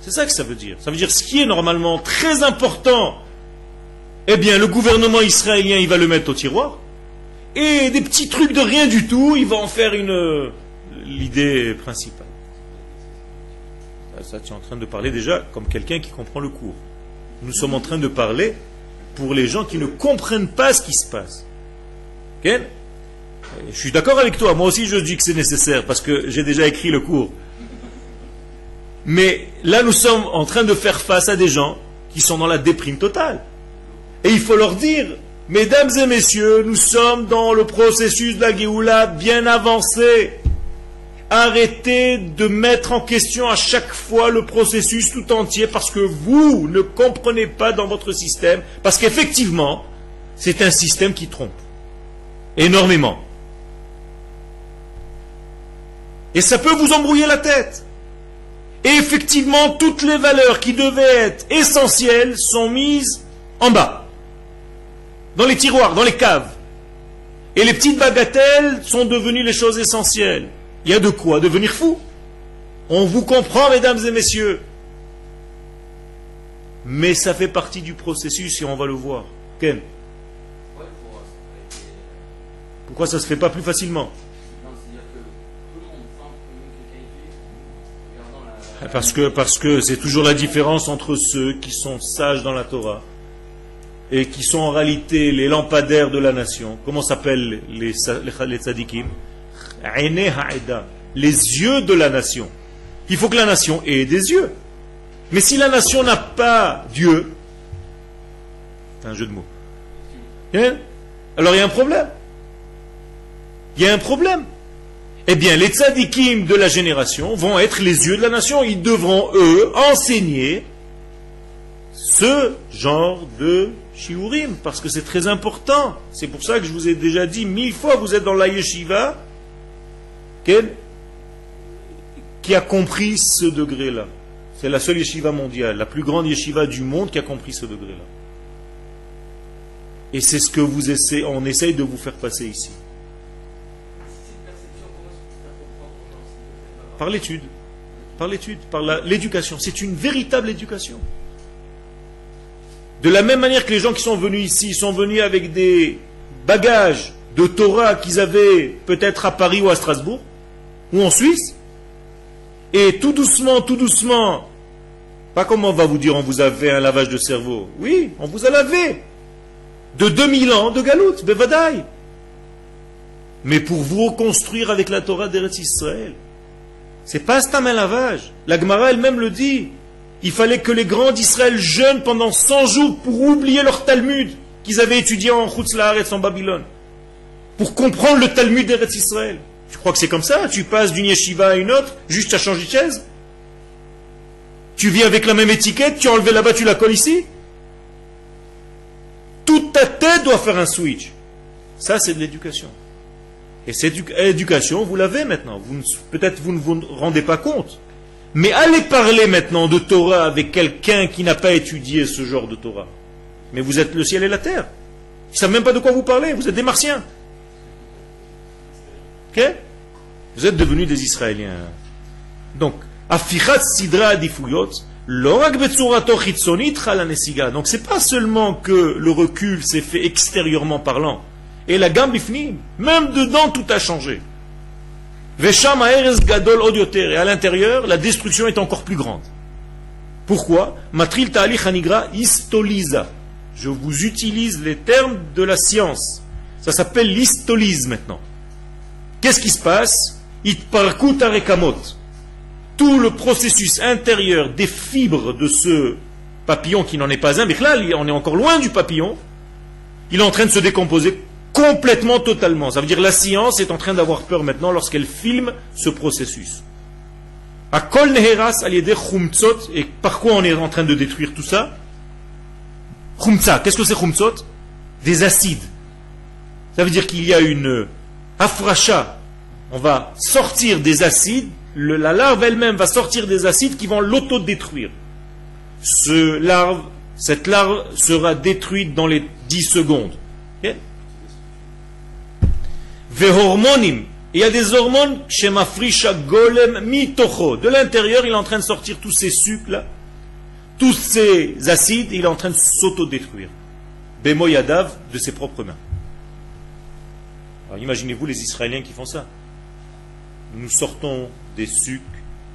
C'est ça que ça veut dire. Ça veut dire ce qui est normalement très important, eh bien le gouvernement israélien, il va le mettre au tiroir. Et des petits trucs de rien du tout, il va en faire une l'idée principale. Ça, tu es en train de parler déjà comme quelqu'un qui comprend le cours. Nous sommes en train de parler pour les gens qui ne comprennent pas ce qui se passe. Je suis d'accord avec toi, moi aussi je dis que c'est nécessaire parce que j'ai déjà écrit le cours. Mais là, nous sommes en train de faire face à des gens qui sont dans la déprime totale. Et il faut leur dire, mesdames et messieurs, nous sommes dans le processus de la Géoula bien avancé. Arrêtez de mettre en question à chaque fois le processus tout entier parce que vous ne comprenez pas dans votre système, parce qu'effectivement, c'est un système qui trompe énormément. Et ça peut vous embrouiller la tête. Et effectivement, toutes les valeurs qui devaient être essentielles sont mises en bas, dans les tiroirs, dans les caves. Et les petites bagatelles sont devenues les choses essentielles. Il y a de quoi devenir fou. On vous comprend, mesdames et messieurs. Mais ça fait partie du processus et on va le voir. Ken Pourquoi ça ne se fait pas plus facilement? Parce que parce que c'est toujours la différence entre ceux qui sont sages dans la Torah et qui sont en réalité les lampadaires de la nation. Comment s'appellent les, les, tzadikim? Les yeux de la nation. Il faut que la nation ait des yeux. Mais si la nation n'a pas Dieu, c'est un jeu de mots. Hein? Alors il y a un problème. Il y a un problème eh bien, les tzadikim de la génération vont être les yeux de la nation. Ils devront, eux, enseigner ce genre de shiurim, parce que c'est très important. C'est pour ça que je vous ai déjà dit mille fois, vous êtes dans la yeshiva, qui a compris ce degré-là. C'est la seule yeshiva mondiale, la plus grande yeshiva du monde qui a compris ce degré-là. Et c'est ce que vous essayez, on essaye de vous faire passer ici. Par l'étude. Par l'étude, par l'éducation. C'est une véritable éducation. De la même manière que les gens qui sont venus ici sont venus avec des bagages de Torah qu'ils avaient peut-être à Paris ou à Strasbourg, ou en Suisse, et tout doucement, tout doucement, pas comme on va vous dire on vous a fait un lavage de cerveau. Oui, on vous a lavé. De 2000 ans de galoute, Bevadaï. Mais pour vous reconstruire avec la Torah d'Eretz Israël, c'est pas un lavage. La Gemara elle-même le dit. Il fallait que les grands d'Israël jeûnent pendant 100 jours pour oublier leur Talmud qu'ils avaient étudié en Chutz en Babylone. Pour comprendre le Talmud d'Eretz Israël. Tu crois que c'est comme ça? Tu passes d'une yeshiva à une autre, juste à changer de chaise? Tu vis avec la même étiquette, tu as enlevé là-bas, tu la colles ici? Toute ta tête doit faire un switch. Ça, c'est de l'éducation. Et cette éducation, vous l'avez maintenant. Peut-être vous ne vous rendez pas compte. Mais allez parler maintenant de Torah avec quelqu'un qui n'a pas étudié ce genre de Torah. Mais vous êtes le ciel et la terre. Ils ne savent même pas de quoi vous parlez. Vous êtes des martiens. Ok? Vous êtes devenus des Israéliens. Donc, Afichat Sidra Adifuyot, donc c'est pas seulement que le recul s'est fait extérieurement parlant, et la gamme même dedans tout a changé. Et à l'intérieur, la destruction est encore plus grande. Pourquoi? Matril ta'ali khanigra istoliza. Je vous utilise les termes de la science. Ça s'appelle l'histolyse maintenant. Qu'est-ce qui se passe? Tout le processus intérieur des fibres de ce papillon qui n'en est pas un, mais là, on est encore loin du papillon, il est en train de se décomposer complètement, totalement. Ça veut dire la science est en train d'avoir peur maintenant lorsqu'elle filme ce processus. À Kol Neheras, et par quoi on est en train de détruire tout ça? Khumtsa, qu'est-ce que c'est Khumtsot Des acides. Ça veut dire qu'il y a une afracha. On va sortir des acides, la larve elle-même va sortir des acides qui vont l'autodétruire. Ce cette larve sera détruite dans les 10 secondes. Il y a des hormones Golem Mitocho. De l'intérieur, il est en train de sortir tous ces sucres-là, tous ces acides, il est en train de s'autodétruire. Bemoyadav de ses propres mains. Imaginez-vous les Israéliens qui font ça. Nous sortons des sucres,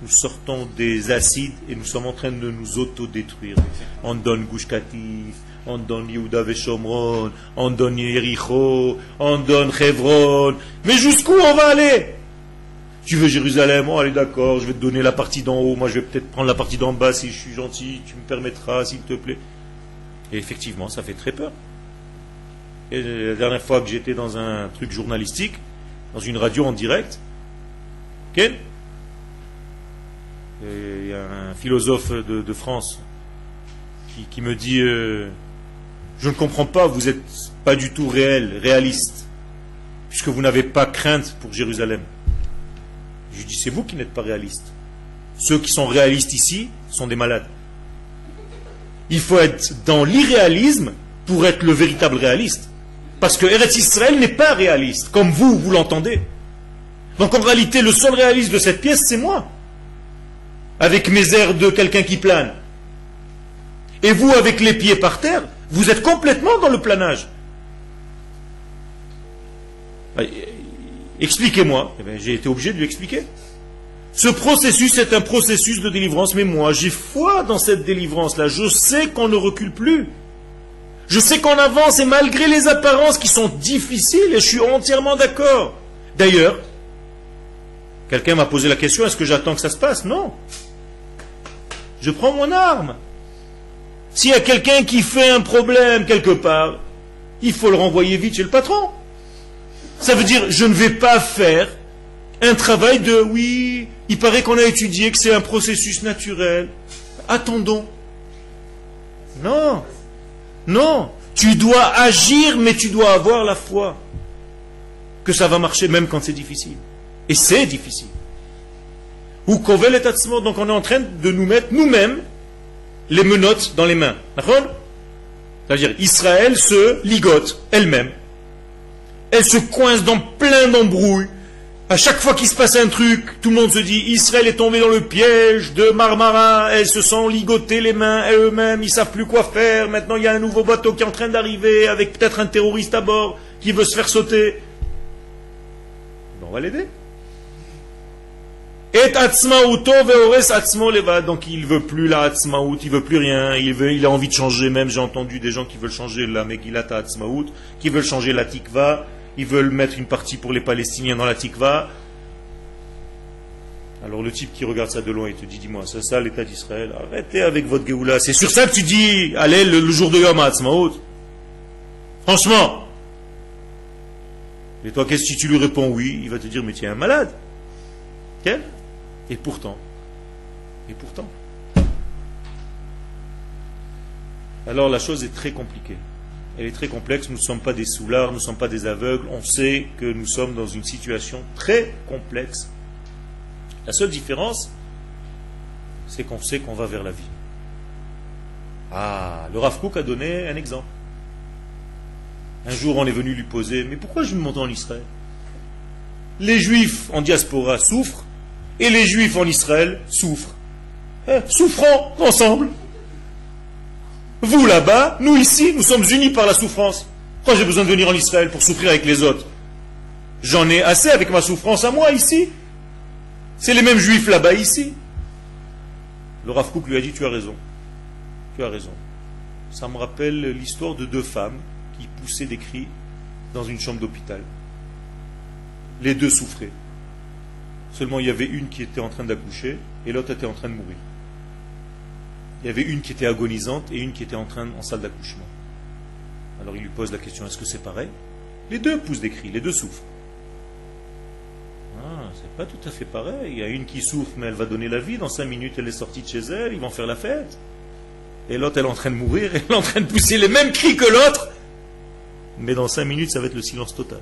nous sortons des acides et nous sommes en train de nous autodétruire. On donne Gouchkatif, on donne Yehuda Veshomron, on donne Yericho, on donne Chevron. Mais jusqu'où on va aller? Tu veux Jérusalem? Oh, allez, d'accord, je vais te donner la partie d'en haut. Moi, je vais peut-être prendre la partie d'en bas si je suis gentil. Tu me permettras, s'il te plaît. Et effectivement, ça fait très peur. Et la dernière fois que j'étais dans un truc journalistique, dans une radio en direct, il y a un philosophe de, France qui, me dit euh, je ne comprends pas, vous n'êtes pas du tout réel, réaliste, puisque vous n'avez pas crainte pour Jérusalem. Je dis, c'est vous qui n'êtes pas réaliste. Ceux qui sont réalistes ici sont des malades. Il faut être dans l'irréalisme pour être le véritable réaliste. Parce que Eretz Israël n'est pas réaliste, comme vous, vous l'entendez. Donc en réalité, le seul réaliste de cette pièce, c'est moi. Avec mes airs de quelqu'un qui plane. Et vous, avec les pieds par terre, vous êtes complètement dans le planage. Expliquez-moi. Eh j'ai été obligé de lui expliquer. Ce processus est un processus de délivrance, mais moi, j'ai foi dans cette délivrance-là. Je sais qu'on ne recule plus. Je sais qu'on avance, et malgré les apparences qui sont difficiles, et je suis entièrement d'accord. D'ailleurs, quelqu'un m'a posé la question, est-ce que j'attends que ça se passe? Non. Je prends mon arme. S'il y a quelqu'un qui fait un problème quelque part, il faut le renvoyer vite chez le patron. Ça veut dire, je ne vais pas faire un travail de, oui, il paraît qu'on a étudié que c'est un processus naturel. Attendons. Non. Non. Tu dois agir, mais tu dois avoir la foi que ça va marcher même quand c'est difficile. Et c'est difficile. Donc on est en train de nous mettre nous-mêmes les menottes dans les mains. C'est-à-dire, Israël se ligote elle-même. Elle se coince dans plein d'embrouilles À chaque fois qu'il se passe un truc, tout le monde se dit Israël est tombé dans le piège de Marmara, elles se sont ligotées les mains eux-mêmes, ils savent plus quoi faire. Maintenant, il y a un nouveau bateau qui est en train d'arriver avec peut-être un terroriste à bord qui veut se faire sauter. on va l'aider. Et donc il veut plus la atzmaout, il veut plus rien, il, a envie de changer même, j'ai entendu des gens qui veulent changer la Megillat atzmaout, qui veulent changer la tikva, ils veulent mettre une partie pour les Palestiniens dans la tikva. Alors le type qui regarde ça de loin, il te dit, dis-moi, c'est ça l'état d'Israël, arrêtez avec votre Géoula, c'est sur ça que tu dis, allez le, jour de Yom Ha'atzmaout. Franchement. Et toi, qu'est-ce que tu lui réponds oui, il va te dire, mais tu es un malade. Quel et pourtant, et pourtant. Alors la chose est très compliquée. Elle est très complexe. Nous ne sommes pas des soulards, nous ne sommes pas des aveugles. On sait que nous sommes dans une situation très complexe. La seule différence, c'est qu'on sait qu'on va vers la vie. Ah, le Rav a donné un exemple. Un jour, on est venu lui poser Mais pourquoi je me monte en Israël? Les Juifs en diaspora souffrent et les juifs en Israël souffrent. Hein, souffrons ensemble. Vous là-bas, nous ici, nous sommes unis par la souffrance. Pourquoi j'ai besoin de venir en Israël pour souffrir avec les autres J'en ai assez avec ma souffrance à moi ici. C'est les mêmes juifs là-bas ici. Le Rav lui a dit Tu as raison. Tu as raison. Ça me rappelle l'histoire de deux femmes qui poussaient des cris dans une chambre d'hôpital. Les deux souffraient. Seulement, il y avait une qui était en train d'accoucher et l'autre était en train de mourir. Il y avait une qui était agonisante et une qui était en train en salle d'accouchement. Alors il lui pose la question est-ce que c'est pareil? Les deux poussent des cris, les deux souffrent. Ah, c'est pas tout à fait pareil. Il y a une qui souffre, mais elle va donner la vie. Dans cinq minutes, elle est sortie de chez elle, ils vont faire la fête. Et l'autre, elle est en train de mourir, elle est en train de pousser les mêmes cris que l'autre. Mais dans cinq minutes, ça va être le silence total.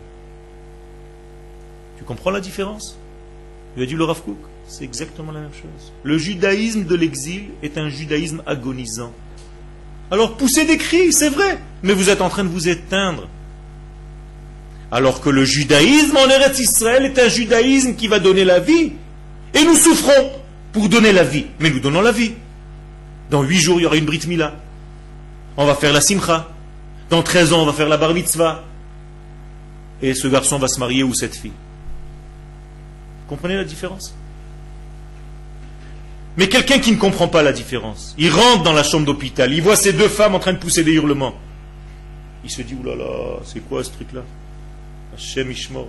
Tu comprends la différence? Il a dit le Rav c'est exactement la même chose. Le judaïsme de l'exil est un judaïsme agonisant. Alors poussez des cris, c'est vrai, mais vous êtes en train de vous éteindre. Alors que le judaïsme en Eretz Israël est un judaïsme qui va donner la vie. Et nous souffrons pour donner la vie. Mais nous donnons la vie. Dans huit jours, il y aura une Brit Mila. On va faire la Simcha. Dans treize ans, on va faire la Bar Mitzvah. Et ce garçon va se marier ou cette fille comprenez la différence? Mais quelqu'un qui ne comprend pas la différence, il rentre dans la chambre d'hôpital, il voit ces deux femmes en train de pousser des hurlements. Il se dit, oulala, c'est quoi ce truc-là? Hachem Ishmor.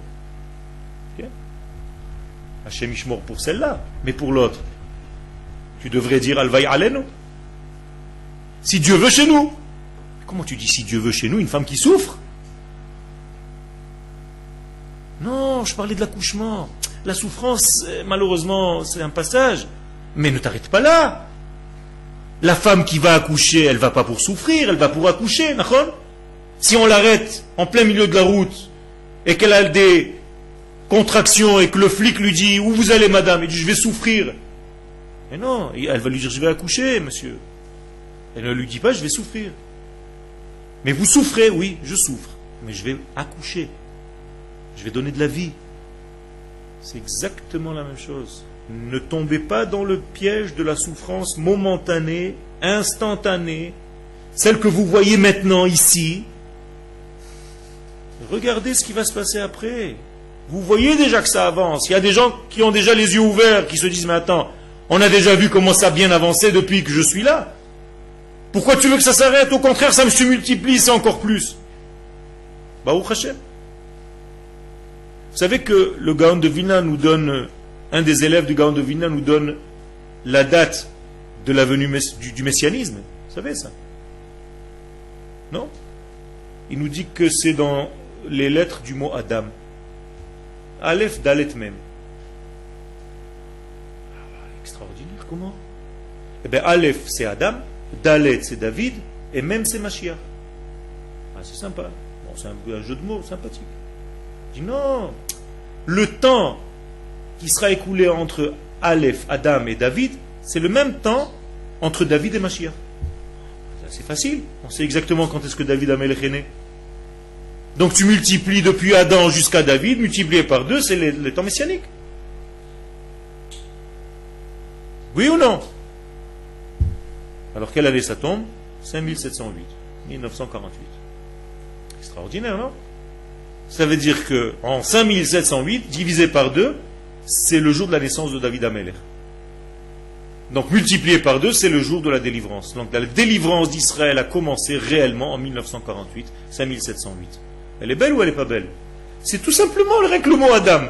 Hachem Ishmor pour celle-là, mais pour l'autre, tu devrais dire Alvaï Aleno. Si Dieu veut chez nous. Comment tu dis si Dieu veut chez nous une femme qui souffre? Non, je parlais de l'accouchement. La souffrance, euh, malheureusement, c'est un passage. Mais ne t'arrête pas là. La femme qui va accoucher, elle va pas pour souffrir, elle va pour accoucher, Si on l'arrête en plein milieu de la route et qu'elle a des contractions et que le flic lui dit Où vous allez, madame? Il dit Je vais souffrir. Mais non, elle va lui dire Je vais accoucher, monsieur. Elle ne lui dit pas Je vais souffrir. Mais vous souffrez, oui, je souffre. Mais je vais accoucher. Je vais donner de la vie. C'est exactement la même chose. Ne tombez pas dans le piège de la souffrance momentanée, instantanée, celle que vous voyez maintenant ici. Regardez ce qui va se passer après. Vous voyez déjà que ça avance. Il y a des gens qui ont déjà les yeux ouverts, qui se disent, mais attends, on a déjà vu comment ça a bien avancé depuis que je suis là. Pourquoi tu veux que ça s'arrête? Au contraire, ça me se multiplie, c'est encore plus. Bah, Hashem. Vous savez que le Gaon de Vilna nous donne, un des élèves du Gaon de Vilna nous donne la date de la venue du, messianisme. Vous savez ça? Non? Il nous dit que c'est dans les lettres du mot Adam. Aleph, Dalet même. Extraordinaire, comment? Eh bien, Aleph, c'est Adam, Dalet, c'est David, et même, c'est Mashiach. Ah, c'est sympa. Bon, c'est un jeu de mots sympathique dit non, le temps qui sera écoulé entre Aleph, Adam et David, c'est le même temps entre David et Mashiach. C'est facile. On sait exactement quand est-ce que David a est né. Donc tu multiplies depuis Adam jusqu'à David, multiplié par deux, c'est les, temps messianiques. Oui ou non? Alors quelle année ça tombe? 5708, 1948. Extraordinaire, non? Ça veut dire que en 5708, divisé par deux, c'est le jour de la naissance de David Ameller. Donc multiplié par deux, c'est le jour de la délivrance. Donc la délivrance d'Israël a commencé réellement en 1948, 5708. Elle est belle ou elle n'est pas belle? C'est tout simplement le règlement Adam.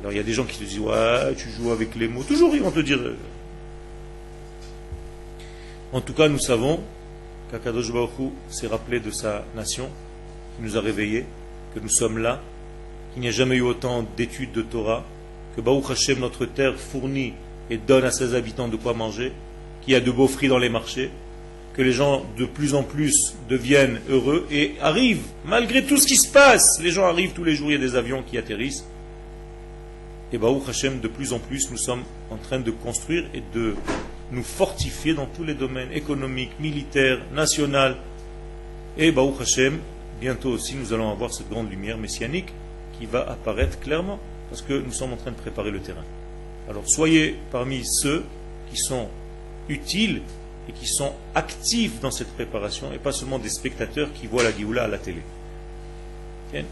Alors il y a des gens qui te disent Ouais, tu joues avec les mots. Toujours ils vont te dire. Euh. En tout cas, nous savons qu'Akadosh Baruch s'est rappelé de sa nation, qui nous a réveillés, que nous sommes là, qu'il n'y a jamais eu autant d'études de Torah, que Baruch Hashem, notre terre, fournit et donne à ses habitants de quoi manger, qu'il y a de beaux fruits dans les marchés, que les gens de plus en plus deviennent heureux et arrivent, malgré tout ce qui se passe, les gens arrivent tous les jours, il y a des avions qui atterrissent. Et Baruch Hashem, de plus en plus, nous sommes en train de construire et de nous fortifier dans tous les domaines économiques, militaires, nationaux. Et Baruch Hashem, bientôt aussi, nous allons avoir cette grande lumière messianique qui va apparaître clairement, parce que nous sommes en train de préparer le terrain. Alors soyez parmi ceux qui sont utiles et qui sont actifs dans cette préparation et pas seulement des spectateurs qui voient la Géoula à la télé. Tiens,